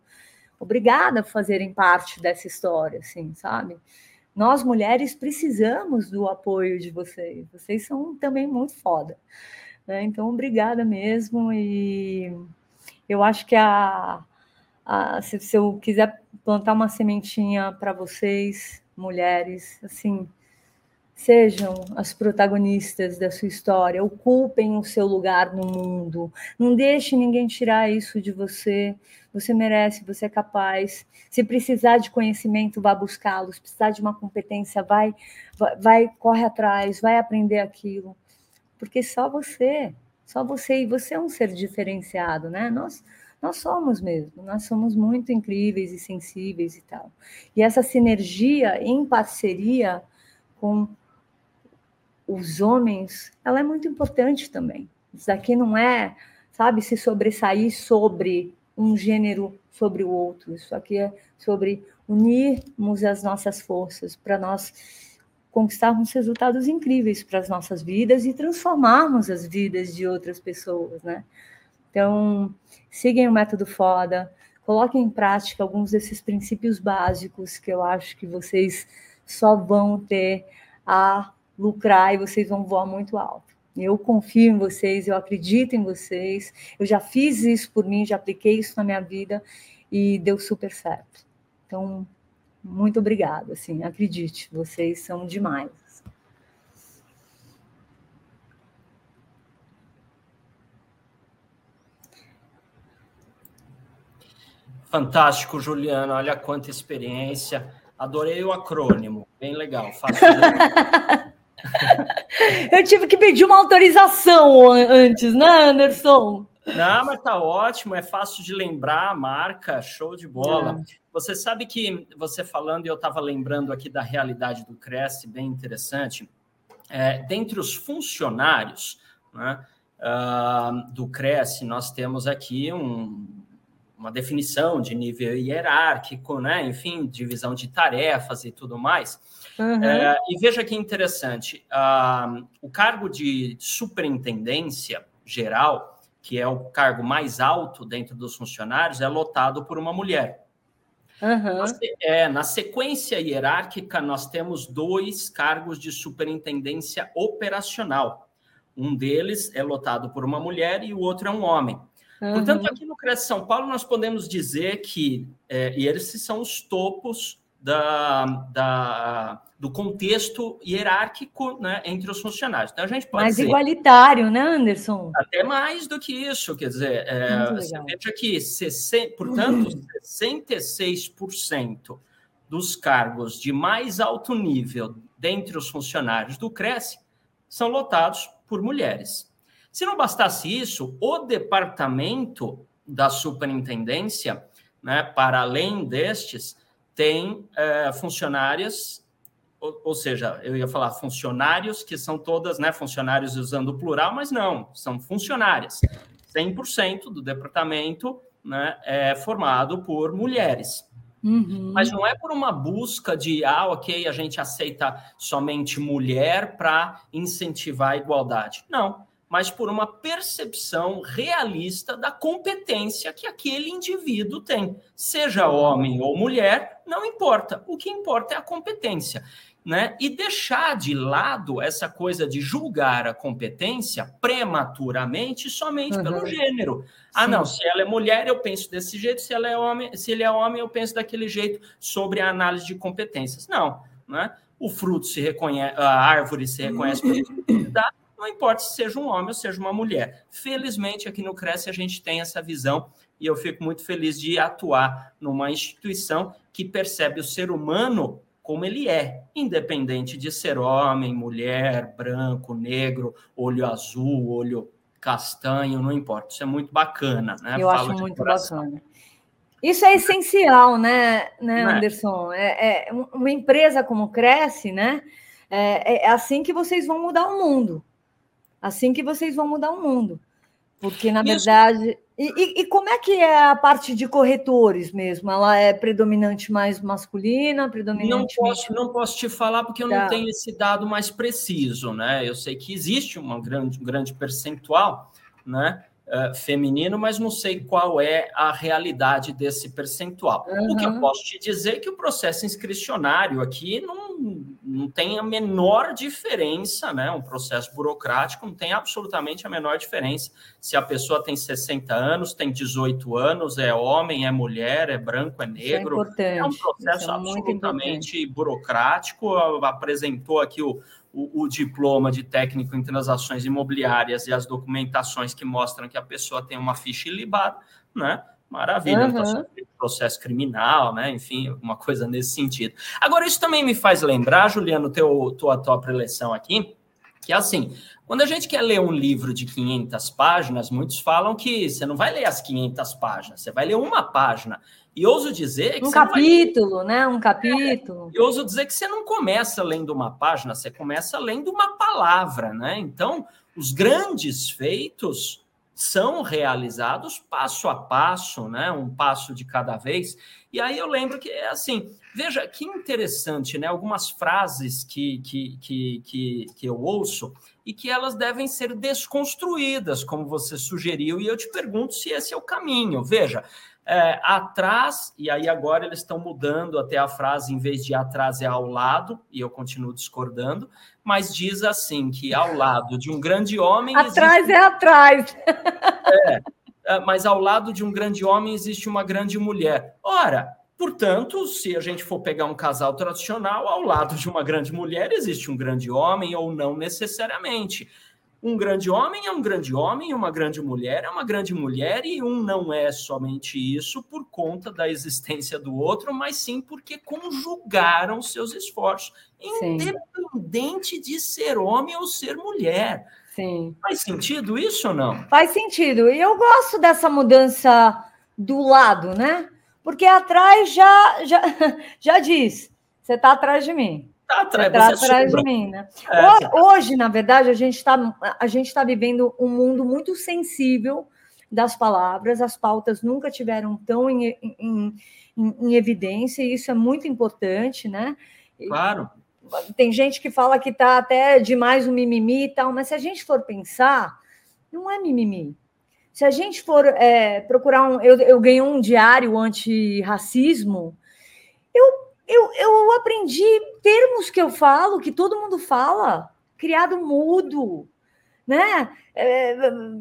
Obrigada por fazerem parte dessa história, assim, sabe? Nós mulheres precisamos do apoio de vocês. Vocês são também muito foda. Né? Então, obrigada mesmo. E eu acho que a, se, se eu quiser plantar uma sementinha para vocês, mulheres, assim, Sejam as protagonistas da sua história, ocupem o seu lugar no mundo. Não deixe ninguém tirar isso de você. Você merece, você é capaz. Se precisar de conhecimento, vá buscá-lo. Se precisar de uma competência, vai, vai, vai, corre atrás, vai aprender aquilo. Porque só você, só você, e você é um ser diferenciado, né? Nós, nós somos mesmo, nós somos muito incríveis e sensíveis e tal. E essa sinergia em parceria com os homens, ela é muito importante também. Isso aqui não é, sabe, se sobressair sobre um gênero sobre o outro. Isso aqui é sobre unirmos as nossas forças para nós conquistarmos resultados incríveis para as nossas vidas e transformarmos as vidas de outras pessoas, né? Então, sigam o método foda, coloquem em prática alguns desses princípios básicos que eu acho que vocês só vão ter a lucrar e vocês vão voar muito alto. Eu confio em vocês, eu acredito em vocês. Eu já fiz isso por mim, já apliquei isso na minha vida e deu super certo. Então, muito obrigada, assim, acredite, vocês são demais. Fantástico, Juliana. Olha quanta experiência. Adorei o acrônimo. Bem legal. *laughs* Eu tive que pedir uma autorização antes, né, Anderson? Não, mas tá ótimo, é fácil de lembrar a marca, show de bola. É. Você sabe que você falando, e eu estava lembrando aqui da realidade do Cresce, bem interessante. É, dentre os funcionários né, uh, do Cresce, nós temos aqui um, uma definição de nível hierárquico, né? enfim, divisão de tarefas e tudo mais. Uhum. É, e veja que interessante, uh, o cargo de superintendência geral, que é o cargo mais alto dentro dos funcionários, é lotado por uma mulher. Uhum. Na, é, na sequência hierárquica, nós temos dois cargos de superintendência operacional. Um deles é lotado por uma mulher e o outro é um homem. Uhum. Portanto, aqui no Cresce São Paulo, nós podemos dizer que, é, e esses são os topos da, da, do contexto hierárquico né, entre os funcionários. Então, a gente pode mais dizer, igualitário, né, Anderson? Até mais do que isso, quer dizer, é, você veja que, 60, portanto, uhum. 66% dos cargos de mais alto nível dentre os funcionários do Cresce são lotados por mulheres. Se não bastasse isso, o departamento da superintendência, né, para além destes, tem é, funcionárias, ou, ou, seja, eu ia falar funcionários, que são todas né, funcionários usando o plural, mas não, são funcionárias. 100% do departamento né, é formado por mulheres. Uhum. Mas não é por uma busca de, ah, ok, a gente aceita somente mulher para incentivar a igualdade. Não mas por uma percepção realista da competência que aquele indivíduo tem. Seja homem ou mulher, não importa. O que importa é a competência. Né? E deixar de lado essa coisa de julgar a competência prematuramente somente uhum. pelo gênero. Ah, Sim. não, se ela é mulher, eu penso desse jeito, se ela é homem, se ele é homem, eu penso daquele jeito sobre a análise de competências. Não, né? O fruto se reconhece, a árvore se reconhece *clears throat* pelo que dá, não importa se seja um homem ou seja uma mulher. Felizmente, aqui no Cresce, a gente tem essa visão e eu fico muito feliz de atuar numa instituição que percebe o ser humano como ele é, independente de ser homem, mulher, branco, negro, olho azul, olho castanho, não importa. Isso é muito bacana, né? Eu Falo acho muito coração. bacana. Isso é essencial, né, né é? Anderson? É, é, uma empresa como cresce, né? É, é assim que vocês vão mudar o mundo. Assim que vocês vão mudar o mundo. Porque, na verdade. E, e, e, como é que é a parte de corretores mesmo? Ela é predominante mais masculina, predominante. Não posso, não posso te falar porque eu tá. não tenho esse dado mais preciso, né? Eu sei que existe uma grande, um grande percentual, né? Uh, feminino, mas não sei qual é a realidade desse percentual. Uhum. O que eu posso te dizer é que o processo inscricionário aqui não, não tem a menor diferença, né? Um processo burocrático não tem absolutamente a menor diferença se a pessoa tem 60 anos, tem 18 anos, é homem, é mulher, é branco, é, é negro. É, é um processo é absolutamente burocrático. Apresentou aqui o, o, o, diploma de técnico em transações imobiliárias e as documentações que mostram que a pessoa tem uma ficha ilibada, né? Maravilha, uhum. processo criminal, né? Enfim, alguma coisa nesse sentido. Agora, isso também me faz lembrar, Juliano, teu, tua, tua preleção aqui, que é assim, quando a gente quer ler um livro de 500 páginas, muitos falam que você não vai ler as 500 páginas, você vai ler uma página. E ouso dizer que. Um capítulo, vai... né? Um capítulo. É, e ouso dizer que você não começa lendo uma página, você começa lendo uma palavra, né? Então, os grandes feitos são realizados passo a passo, né? Um passo de cada vez. E aí eu lembro que é assim, veja que interessante, né? Algumas frases que, que, que, que, que eu ouço e que elas devem ser desconstruídas, como você sugeriu, e eu te pergunto se esse é o caminho. Veja, é, atrás, e aí agora eles estão mudando até a frase, em vez de atrás é ao lado, e eu continuo discordando, mas diz assim: que ao lado de um grande homem. Atrás existe... é atrás. *laughs* É, é, mas ao lado de um grande homem existe uma grande mulher. Ora, portanto, se a gente for pegar um casal tradicional, ao lado de uma grande mulher existe um grande homem, ou não necessariamente. Um grande homem é um grande homem, uma grande mulher é uma grande mulher, e um não é somente isso por conta da existência do outro, mas sim porque conjugaram seus esforços, sim. independente de ser homem ou ser mulher. Sim. Faz sentido isso ou não? Faz sentido. E eu gosto dessa mudança do lado, né? Porque atrás já, já, *laughs* já diz: você está atrás de mim. Atrás, tá atrás de mim, né? É, hoje, hoje, na verdade, a gente está tá vivendo um mundo muito sensível das palavras, as pautas nunca tiveram tão em, em, em, em evidência, e isso é muito importante, né? Claro. Tem gente que fala que está até demais o mimimi e tal, mas se a gente for pensar, não é mimimi. Se a gente for é, procurar um. Eu, eu ganhei um diário anti-racismo, eu, eu, eu aprendi termos que eu falo, que todo mundo fala, criado mudo, né? É,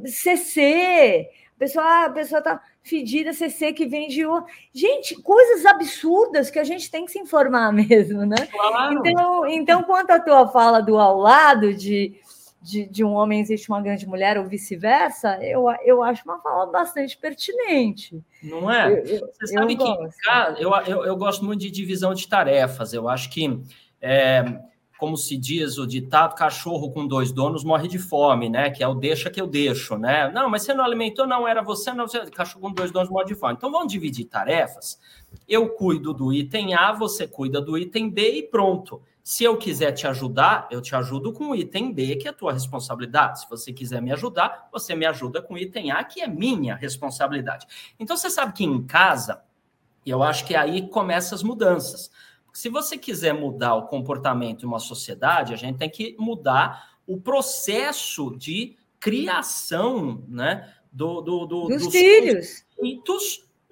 CC, a pessoa, a pessoa tá fedida, CC que vem de Gente, coisas absurdas que a gente tem que se informar *laughs* mesmo, né? Claro. Então, então, quanto à tua fala do ao lado de de, de, um homem existe uma grande mulher ou vice-versa, eu, eu acho uma fala bastante pertinente. Não é? Eu, eu, Você sabe que eu, eu, eu, gosto muito de divisão de tarefas. Eu acho que, é, como se diz o ditado, cachorro com dois donos morre de fome, né? Que é o deixa que eu deixo, né? Não, mas você não alimentou, não era você, não. Você, cachorro com dois donos morre de fome. Então vamos dividir tarefas. Eu cuido do item A, você cuida do item B e pronto. Se eu quiser te ajudar, eu te ajudo com o item B, que é a tua responsabilidade. Se você quiser me ajudar, você me ajuda com o item A, que é minha responsabilidade. Então, você sabe que em casa, e eu acho que aí começam as mudanças. Se você quiser mudar o comportamento de uma sociedade, a gente tem que mudar o processo de criação né, do, do, do dos, dos filhos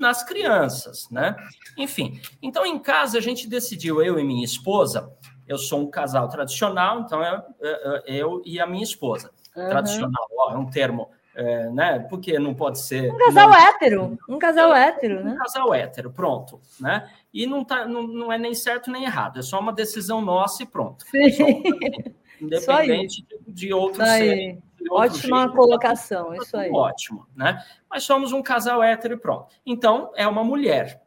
nas crianças, né? Enfim, então em casa a gente decidiu, eu e minha esposa, eu sou um casal tradicional, então é, é, é eu e a minha esposa. Uhum. Tradicional, ó, é um termo, é, né? Porque não pode ser. Um casal não... hétero, um casal hétero, né? Um casal hétero, pronto, né? E não, tá, não, não é nem certo nem errado, é só uma decisão nossa e pronto. Sim. *laughs* Independente de, outros seres. Ótima jeito, colocação, tá isso aí. Ótimo, né? Mas somos um casal hétero e pronto. Então, é uma mulher.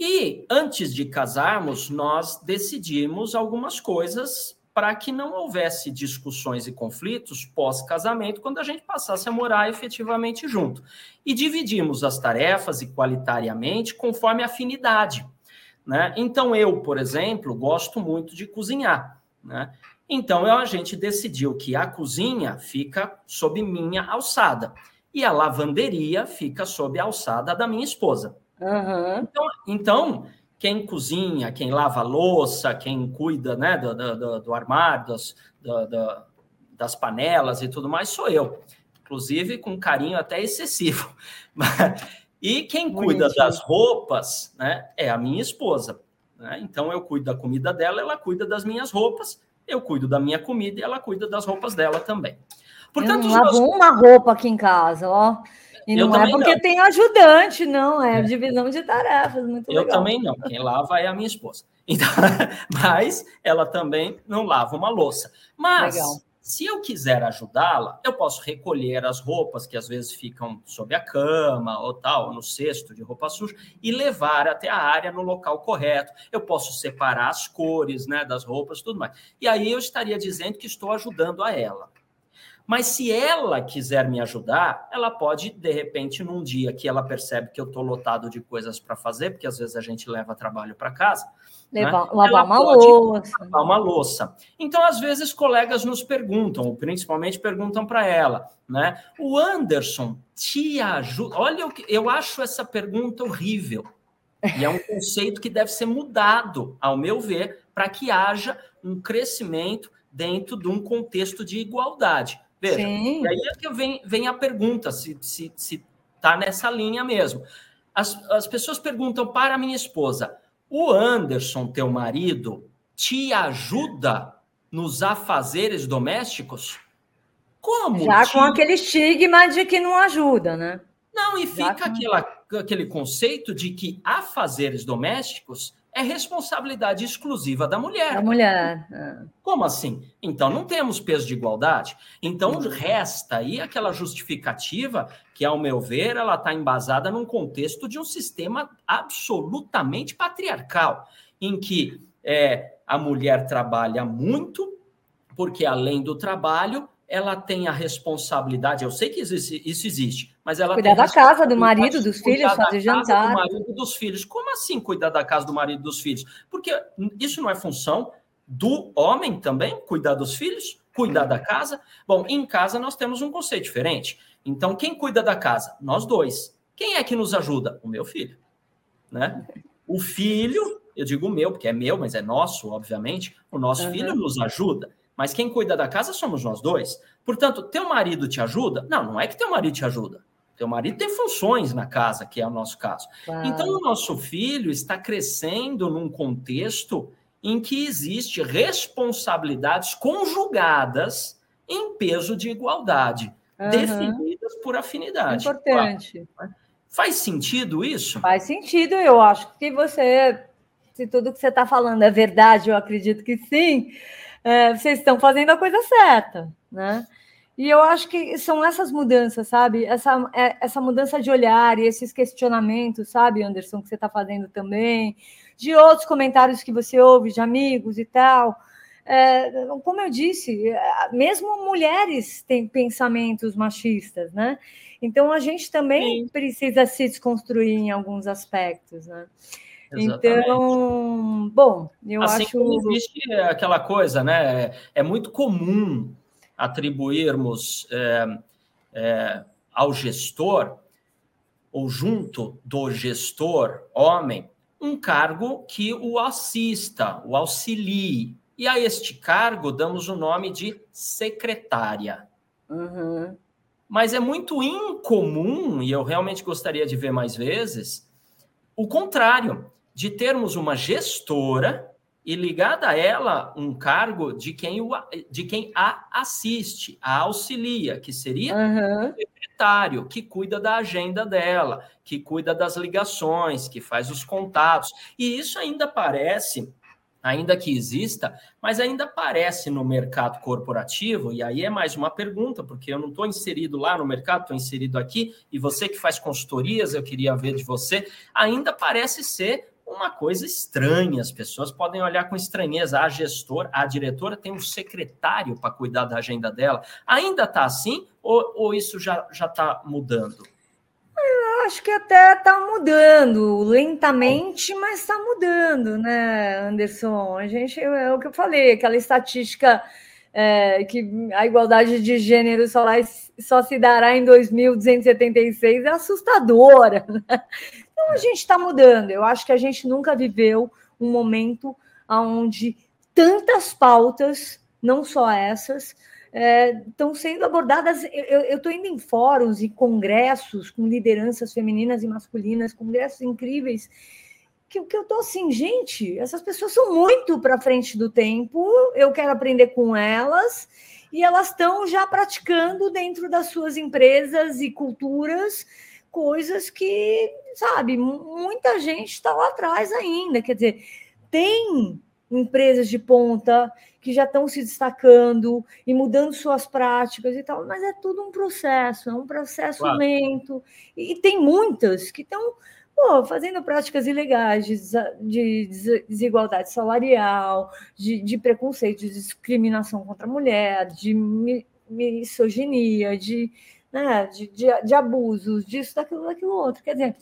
E antes de casarmos, nós decidimos algumas coisas para que não houvesse discussões e conflitos pós-casamento quando a gente passasse a morar efetivamente junto. E dividimos as tarefas igualitariamente conforme afinidade. Né? Então, eu, por exemplo, gosto muito de cozinhar. Né? Então, a gente decidiu que a cozinha fica sob minha alçada e a lavanderia fica sob a alçada da minha esposa. Uhum. Então, então, quem cozinha, quem lava louça, quem cuida né, do, do, do armário, das, do, das panelas e tudo mais, sou eu. Inclusive com carinho até excessivo. *laughs* e quem cuida das roupas né, é a minha esposa. Né? Então eu cuido da comida dela, ela cuida das minhas roupas, eu cuido da minha comida e ela cuida das roupas dela também. Portanto, eu lavo meus... uma roupa aqui em casa, ó. E não é porque não. tem ajudante, não, é, é, divisão de tarefas. Muito eu legal. também não, quem lava é a minha esposa. *laughs* Então, mas ela também não lava uma louça. Mas legal. se eu quiser ajudá-la, eu posso recolher as roupas que às vezes ficam sob a cama ou tal, no cesto de roupa suja, e levar até a área no local correto. Eu posso separar as cores né, das roupas tudo mais. E aí eu estaria dizendo que estou ajudando a ela. Mas se ela quiser me ajudar, ela pode, de repente, num dia que ela percebe que eu estou lotado de coisas para fazer, porque às vezes a gente leva trabalho para casa. Leva, né? Lavar uma louça. Lavar uma louça. Então, às vezes, colegas nos perguntam, principalmente perguntam para ela, né? O Anderson te ajuda. Olha, eu acho essa pergunta horrível. E é um conceito que deve ser mudado, ao meu ver, para que haja um crescimento dentro de um contexto de igualdade. Veja, Sim. e aí é que vem, vem a pergunta, se está se, se tá nessa linha mesmo. As, as pessoas perguntam para a minha esposa: o Anderson, teu marido, te ajuda nos afazeres domésticos? Como? Já te... com aquele estigma de que não ajuda, né? Não, e fica aquela aquele conceito de que afazeres domésticos é responsabilidade exclusiva da mulher. Da mulher. É. Como assim? Então não temos peso de igualdade. Então resta aí aquela justificativa que, ao meu ver, ela está embasada num contexto de um sistema absolutamente patriarcal, em que é, a mulher trabalha muito, porque além do trabalho, ela tem a responsabilidade, eu sei que isso, isso existe, mas ela cuidar da casa, do marido, dos filhos, fazer jantar. Do marido dos filhos. Como assim cuidar da casa do marido dos filhos? Porque isso não é função do homem também, cuidar dos filhos, cuidar da casa. Bom, em casa nós temos um conceito diferente. Então, quem cuida da casa? Nós dois. Quem é que nos ajuda? O meu filho, né? O filho, eu digo meu, porque é meu, mas é nosso, obviamente. O nosso uhum. filho nos ajuda. Mas quem cuida da casa somos nós dois. Portanto, teu marido te ajuda? Não, não é que teu marido te ajuda. Teu marido tem funções na casa, que é o nosso caso. Então, o nosso filho está crescendo num contexto em que existe responsabilidades conjugadas em peso de igualdade, uhum. definidas por afinidade. Importante. Faz sentido isso? Faz sentido, eu acho que você, se tudo que você está falando é verdade, eu acredito que sim é, vocês estão fazendo a coisa certa, né? E eu acho que são essas mudanças, sabe? Essa, é, essa mudança de olhar e esses questionamentos, sabe, Anderson, que você está fazendo também, de outros comentários que você ouve de amigos e tal. É, como eu disse, mesmo mulheres têm pensamentos machistas, né? Então a gente também Sim. precisa se desconstruir em alguns aspectos, né? Exatamente. Então, bom, eu assim acho. Como existe aquela coisa, né? É muito comum atribuirmos é, é, ao gestor, ou junto do gestor, homem, um cargo que o assista, o auxilie. E a este cargo damos o nome de secretária. Uhum. Mas é muito incomum, e eu realmente gostaria de ver mais vezes, o contrário de termos uma gestora e ligada a ela um cargo de quem, o, de quem a assiste, a auxilia, que seria uhum. o secretário, que cuida da agenda dela, que cuida das ligações, que faz os contatos. E isso ainda parece ainda que exista, mas ainda aparece no mercado corporativo, e aí é mais uma pergunta, porque eu não estou inserido lá no mercado, estou inserido aqui, e você que faz consultorias, eu queria ver de você, ainda parece ser uma coisa estranha. As pessoas podem olhar com estranheza. A gestora, a diretora tem um secretário para cuidar da agenda dela. Ainda está assim ou, ou isso já está mudando? Eu acho que até está mudando, lentamente, mas está mudando, né, Anderson? A gente, é o que eu falei, aquela estatística é, que a igualdade de gênero só, só se dará em 2276 é assustadora. Né? Então a gente está mudando. Eu acho que a gente nunca viveu um momento onde tantas pautas, não só essas, estão é, sendo abordadas. Eu estou indo em fóruns e congressos com lideranças femininas e masculinas, congressos incríveis, que, que eu estou assim, gente, essas pessoas são muito para frente do tempo, eu quero aprender com elas, e elas estão já praticando dentro das suas empresas e culturas coisas que, sabe, muita gente está lá atrás ainda. Quer dizer, tem empresas de ponta que já estão se destacando e mudando suas práticas e tal, mas é tudo um processo, é um processo claro. lento. E, tem muitas que estão fazendo práticas ilegais de, de desigualdade salarial, de, de, preconceito, de discriminação contra a mulher, de misoginia, de né, de, de, de abusos, disso, daquilo, daquilo outro. Quer dizer,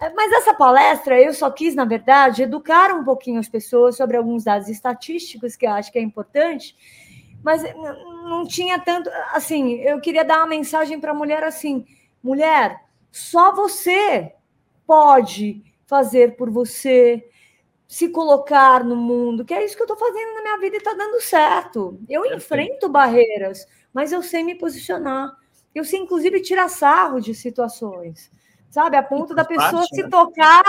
é, mas essa palestra eu só quis, na verdade, educar um pouquinho as pessoas sobre alguns dados estatísticos que eu acho que é importante, mas não tinha tanto. Assim, eu queria dar uma mensagem para a mulher assim: mulher, só você pode fazer por você, se colocar no mundo, que é isso que eu estou fazendo na minha vida e está dando certo. Eu enfrento barreiras, mas eu sei me posicionar. Eu sei, inclusive, tirar sarro de situações, sabe? A ponto da pessoa parte, se né? tocar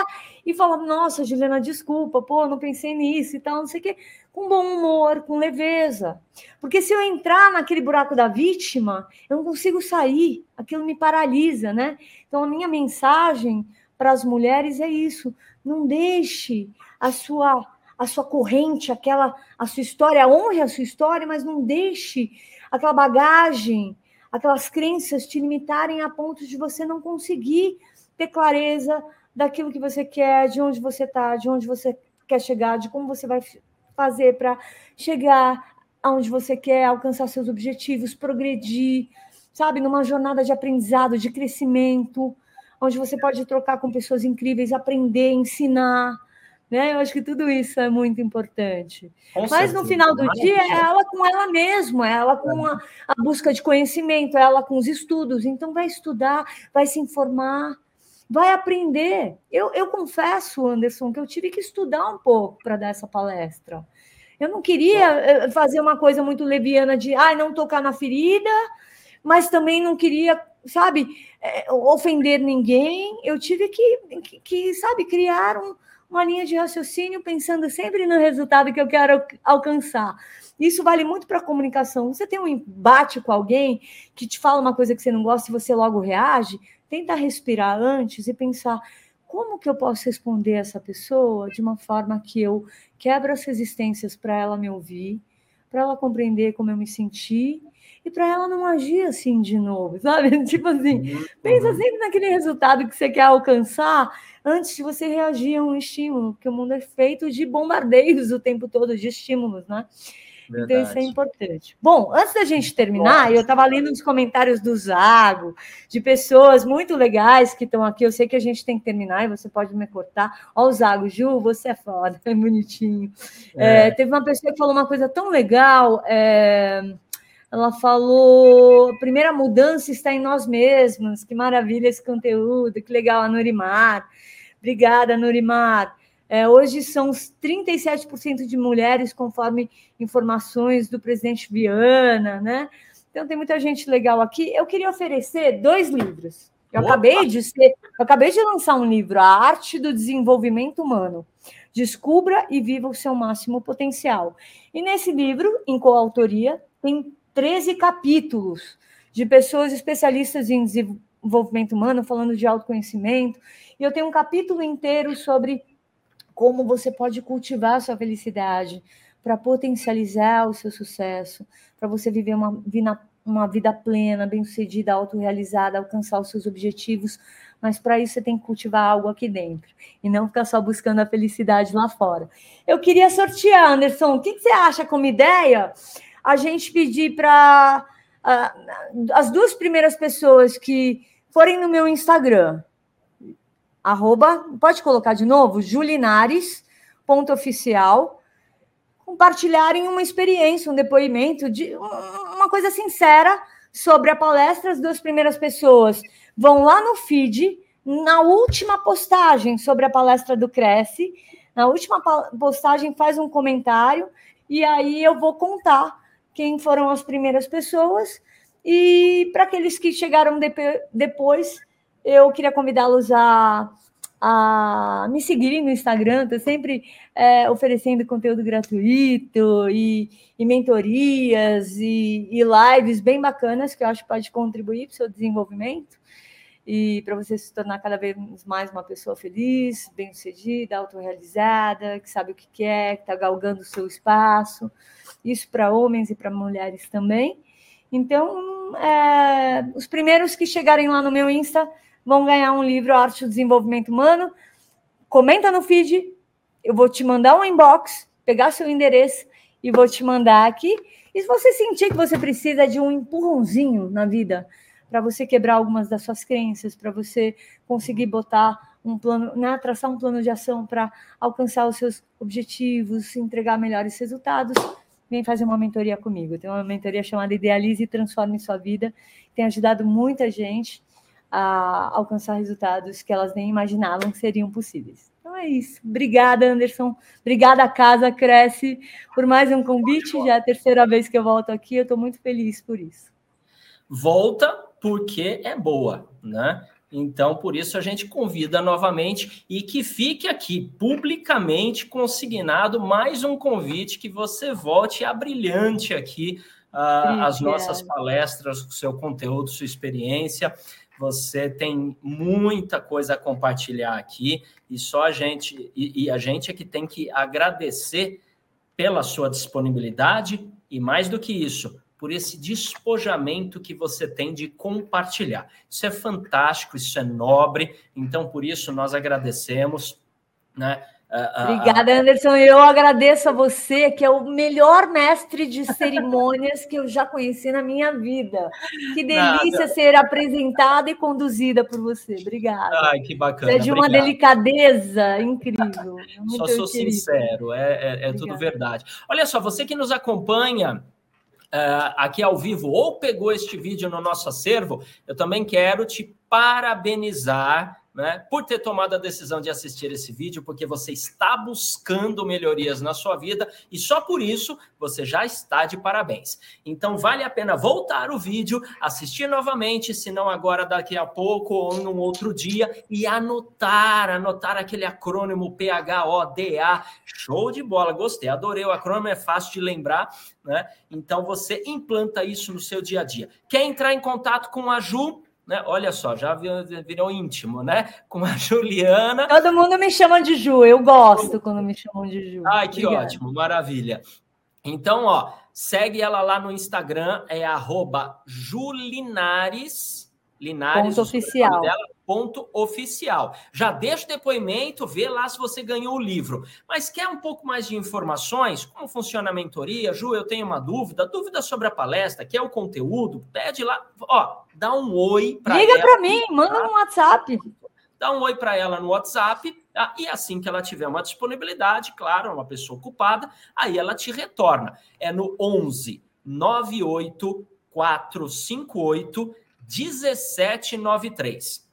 e falar: Nossa, Juliana, desculpa, pô, não pensei nisso e tal, não sei o quê. Com bom humor, com leveza. Porque se eu entrar naquele buraco da vítima, eu não consigo sair, aquilo me paralisa, né? Então, a minha mensagem para as mulheres é isso: não deixe a sua a sua corrente, aquela a sua história, honre a sua história, mas não deixe aquela bagagem, aquelas crenças te limitarem a ponto de você não conseguir ter clareza daquilo que você quer, de onde você está, de onde você quer chegar, de como você vai fazer para chegar aonde você quer, alcançar seus objetivos, progredir, sabe, numa jornada de aprendizado, de crescimento, onde você pode trocar com pessoas incríveis, aprender, ensinar. Né? Eu acho que tudo isso é muito importante. Com Mas certeza. no final do dia, é ela com ela mesma, é ela com a, a, busca de conhecimento, é ela com os estudos. Então, vai estudar, vai se informar, vai aprender. Eu, eu confesso, Anderson, que eu tive que estudar um pouco para dar essa palestra. Eu não queria eh, fazer uma coisa muito leviana de ah, não tocar na ferida, mas também não queria, sabe, eh, ofender ninguém. Eu tive que, que, que sabe, criar um, uma linha de raciocínio pensando sempre no resultado que eu quero alcançar. Isso vale muito para a comunicação. Você tem um embate com alguém que te fala uma coisa que você não gosta e você logo reage, tenta respirar antes e pensar como que eu posso responder essa pessoa de uma forma que eu quebro as resistências para ela me ouvir, para ela compreender como eu me senti e para ela não agir assim de novo, *laughs* sabe? Tipo assim, uhum. pensa sempre naquele resultado que você quer alcançar antes de você reagir a um estímulo, porque o mundo é feito de bombardeios o tempo todo, de estímulos, né? Verdade. Então, isso é importante. Bom, antes da gente terminar, eu estava lendo os comentários do Zago, de pessoas muito legais que estão aqui. Eu sei que a gente tem que terminar e você pode me cortar. Ó, o Zago, Ju, você é foda, *laughs* é bonitinho. É. É, teve uma pessoa que falou uma coisa tão legal. É, ela falou: a primeira mudança está em nós mesmos. Que maravilha esse conteúdo, que legal, a Nurimar. Obrigada, Nurimar. É, hoje são 37% de mulheres, conforme informações do presidente Viana, né? Então tem muita gente legal aqui. Eu queria oferecer dois livros. Eu acabei de ser, eu acabei de lançar um livro, A Arte do Desenvolvimento Humano. Descubra e viva o seu máximo potencial. E nesse livro, em coautoria, tem 13 capítulos de pessoas especialistas em desenvolvimento humano, falando de autoconhecimento. E eu tenho um capítulo inteiro sobre como você pode cultivar a sua felicidade para potencializar o seu sucesso, para você viver uma, uma vida plena, bem-sucedida, autorrealizada, alcançar os seus objetivos. Mas para isso você tem que cultivar algo aqui dentro e não ficar só buscando a felicidade lá fora. Eu queria sortear, Anderson. O que, que você acha como ideia? A gente pedir para uh, as duas primeiras pessoas que forem no meu Instagram, arroba, pode colocar de novo, julinares.oficial, compartilharem uma experiência, um depoimento, de uma coisa sincera sobre a palestra. As duas primeiras pessoas vão lá no feed, na última postagem sobre a palestra do Cresce, na última postagem faz um comentário e aí eu vou contar quem foram as primeiras pessoas. E para aqueles que chegaram depois eu queria convidá-los a, a me seguirem no Instagram, estou sempre é, oferecendo conteúdo gratuito e, e mentorias e, e, lives bem bacanas que eu acho que pode contribuir para o seu desenvolvimento e para você se tornar cada vez mais uma pessoa feliz, bem-sucedida, autorrealizada, que sabe o que quer, que está galgando o seu espaço. Isso para homens e para mulheres também. Então, é, os primeiros que chegarem lá no meu Insta vão ganhar um livro Arte do Desenvolvimento Humano. Comenta no feed, eu vou te mandar um inbox, pegar seu endereço e vou te mandar aqui. E se você sentir que você precisa de um empurrãozinho na vida, para você quebrar algumas das suas crenças, para você conseguir botar um plano, né, traçar um plano de ação para alcançar os seus objetivos, entregar melhores resultados, vem fazer uma mentoria comigo. Tem uma mentoria chamada Idealize e Transforme Sua Vida, tem ajudado muita gente a alcançar resultados que elas nem imaginavam que seriam possíveis. Então é isso. Obrigada, Anderson. Obrigada, Casa Cresce, por mais um convite. Já é a terceira vez que eu volto aqui. Eu estou muito feliz por isso. Volta porque é boa, né? Então, por isso a gente convida novamente e que fique aqui publicamente consignado mais um convite que você volte a brilhante aqui uh, as nossas palestras, o seu conteúdo, sua experiência. Você tem muita coisa a compartilhar aqui e só a gente e, e a gente é que tem que agradecer pela sua disponibilidade e mais do que isso, por esse despojamento que você tem de compartilhar. Isso é fantástico, isso é nobre, então por isso nós agradecemos, né? Obrigada, Anderson. Eu agradeço a você, que é o melhor mestre de cerimônias que eu já conheci na minha vida. Que delícia Nada. ser apresentada e conduzida por você. Obrigada. Ai, que bacana. Você é de uma Obrigado. delicadeza incrível. Muito só sou querido. sincero, é, é, é tudo verdade. Olha só, você que nos acompanha Uh, aqui ao vivo ou pegou este vídeo no nosso acervo, eu também quero te parabenizar né, por ter tomado a decisão de assistir esse vídeo, porque você está buscando melhorias na sua vida e só por isso você já está de parabéns. Então vale a pena voltar o vídeo, assistir novamente, se não agora daqui a pouco ou num outro dia e anotar, anotar aquele acrônimo PHODA. Show de bola, gostei, adorei o acrônimo, é fácil de lembrar, né? Então você implanta isso no seu dia a dia. Quer entrar em contato com a Ju? Né? Olha só, já virou íntimo, né? Com a *laughs* Juliana. Todo mundo me chama de Ju, eu gosto quando me chamam de Ju. Ai, que Obrigada. ótimo, maravilha. Então, ó, segue ela lá no Instagram, é arroba Julinares. Linares, ponto oficial. Dela, ponto oficial. Já deixa o depoimento, vê lá se você ganhou o livro. Mas quer um pouco mais de informações? Como funciona a mentoria? Ju, eu tenho uma dúvida. Dúvida sobre a palestra, quer o conteúdo? Pede lá. Ó, dá um oi para Liga para mim, manda no WhatsApp. Dá um oi para ela no WhatsApp. Tá? E assim que ela tiver uma disponibilidade, claro, uma pessoa ocupada, aí ela te retorna. É no 11 98 458 1793.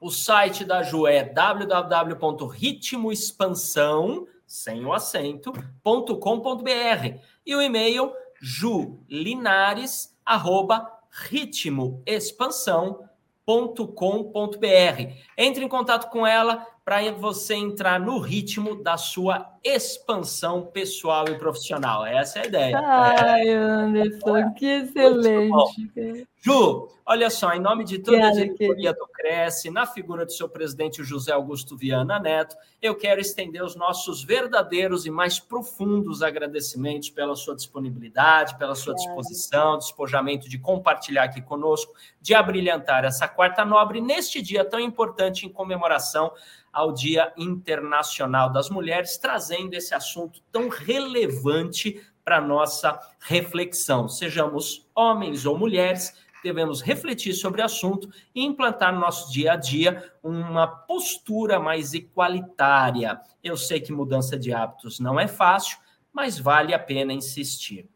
O site da Ju é www.ritmoexpansão, sem o acento, .com.br. E o e-mail julinares@ritmoexpansão.com.br. Entre em contato com ela para você entrar no ritmo da sua expansão pessoal e profissional. Essa é a ideia. Ai, Anderson, é. que excelente. Ju, olha só, em nome de toda a diretoria do Cresce, na figura do seu presidente José Augusto Viana Neto, eu quero estender os nossos verdadeiros e mais profundos agradecimentos pela sua disponibilidade, pela sua disposição, despojamento de compartilhar aqui conosco, de abrilhantar essa quarta nobre neste dia tão importante em comemoração ao Dia Internacional das Mulheres, trazendo esse assunto tão relevante para nossa reflexão. Sejamos homens ou mulheres, devemos refletir sobre o assunto e implantar no nosso dia a dia uma postura mais igualitária. Eu sei que mudança de hábitos não é fácil, mas vale a pena insistir.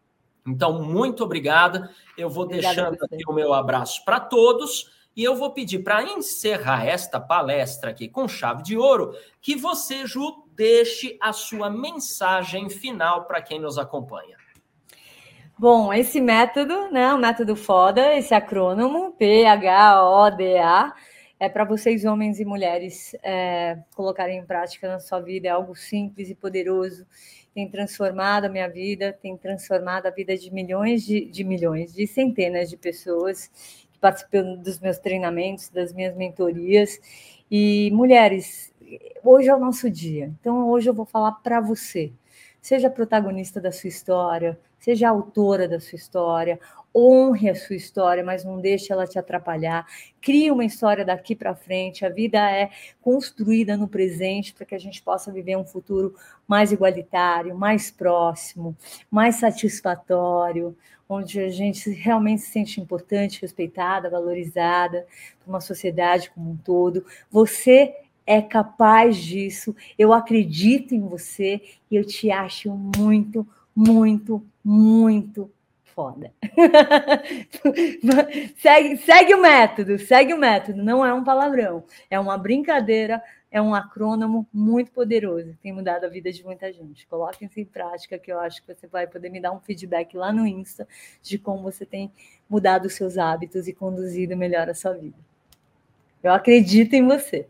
Então, muito obrigada. Eu vou Obrigada deixando aqui o meu abraço para todos e eu vou pedir para encerrar esta palestra aqui com chave de ouro que você, Ju, deixe a sua mensagem final para quem nos acompanha. Bom, esse método, né, o método FODA, esse acrônimo, P-H-O-D-A, é para vocês, homens e mulheres, é, colocarem em prática na sua vida. É algo simples e poderoso. Tem transformado a minha vida, tem transformado a vida de milhões de, de milhões, de centenas de pessoas participando dos meus treinamentos, das minhas mentorias. E mulheres, hoje é o nosso dia. Então hoje eu vou falar para você. Seja protagonista da sua história, seja autora da sua história, honre a sua história, mas não deixe ela te atrapalhar. Crie uma história daqui para frente. A vida é construída no presente para que a gente possa viver um futuro mais igualitário, mais próximo, mais satisfatório, onde a gente realmente se sente importante, respeitada, valorizada por uma sociedade como um todo. Você é capaz disso. Eu acredito em você e eu te acho muito, muito, muito foda. *laughs* segue, segue o método, segue o método. Não é um palavrão, é uma brincadeira, é um acrônomo muito poderoso. Tem mudado a vida de muita gente. Coloquem isso em prática, que eu acho que você vai poder me dar um feedback lá no Insta de como você tem mudado os seus hábitos e conduzido melhor a sua vida. Eu acredito em você.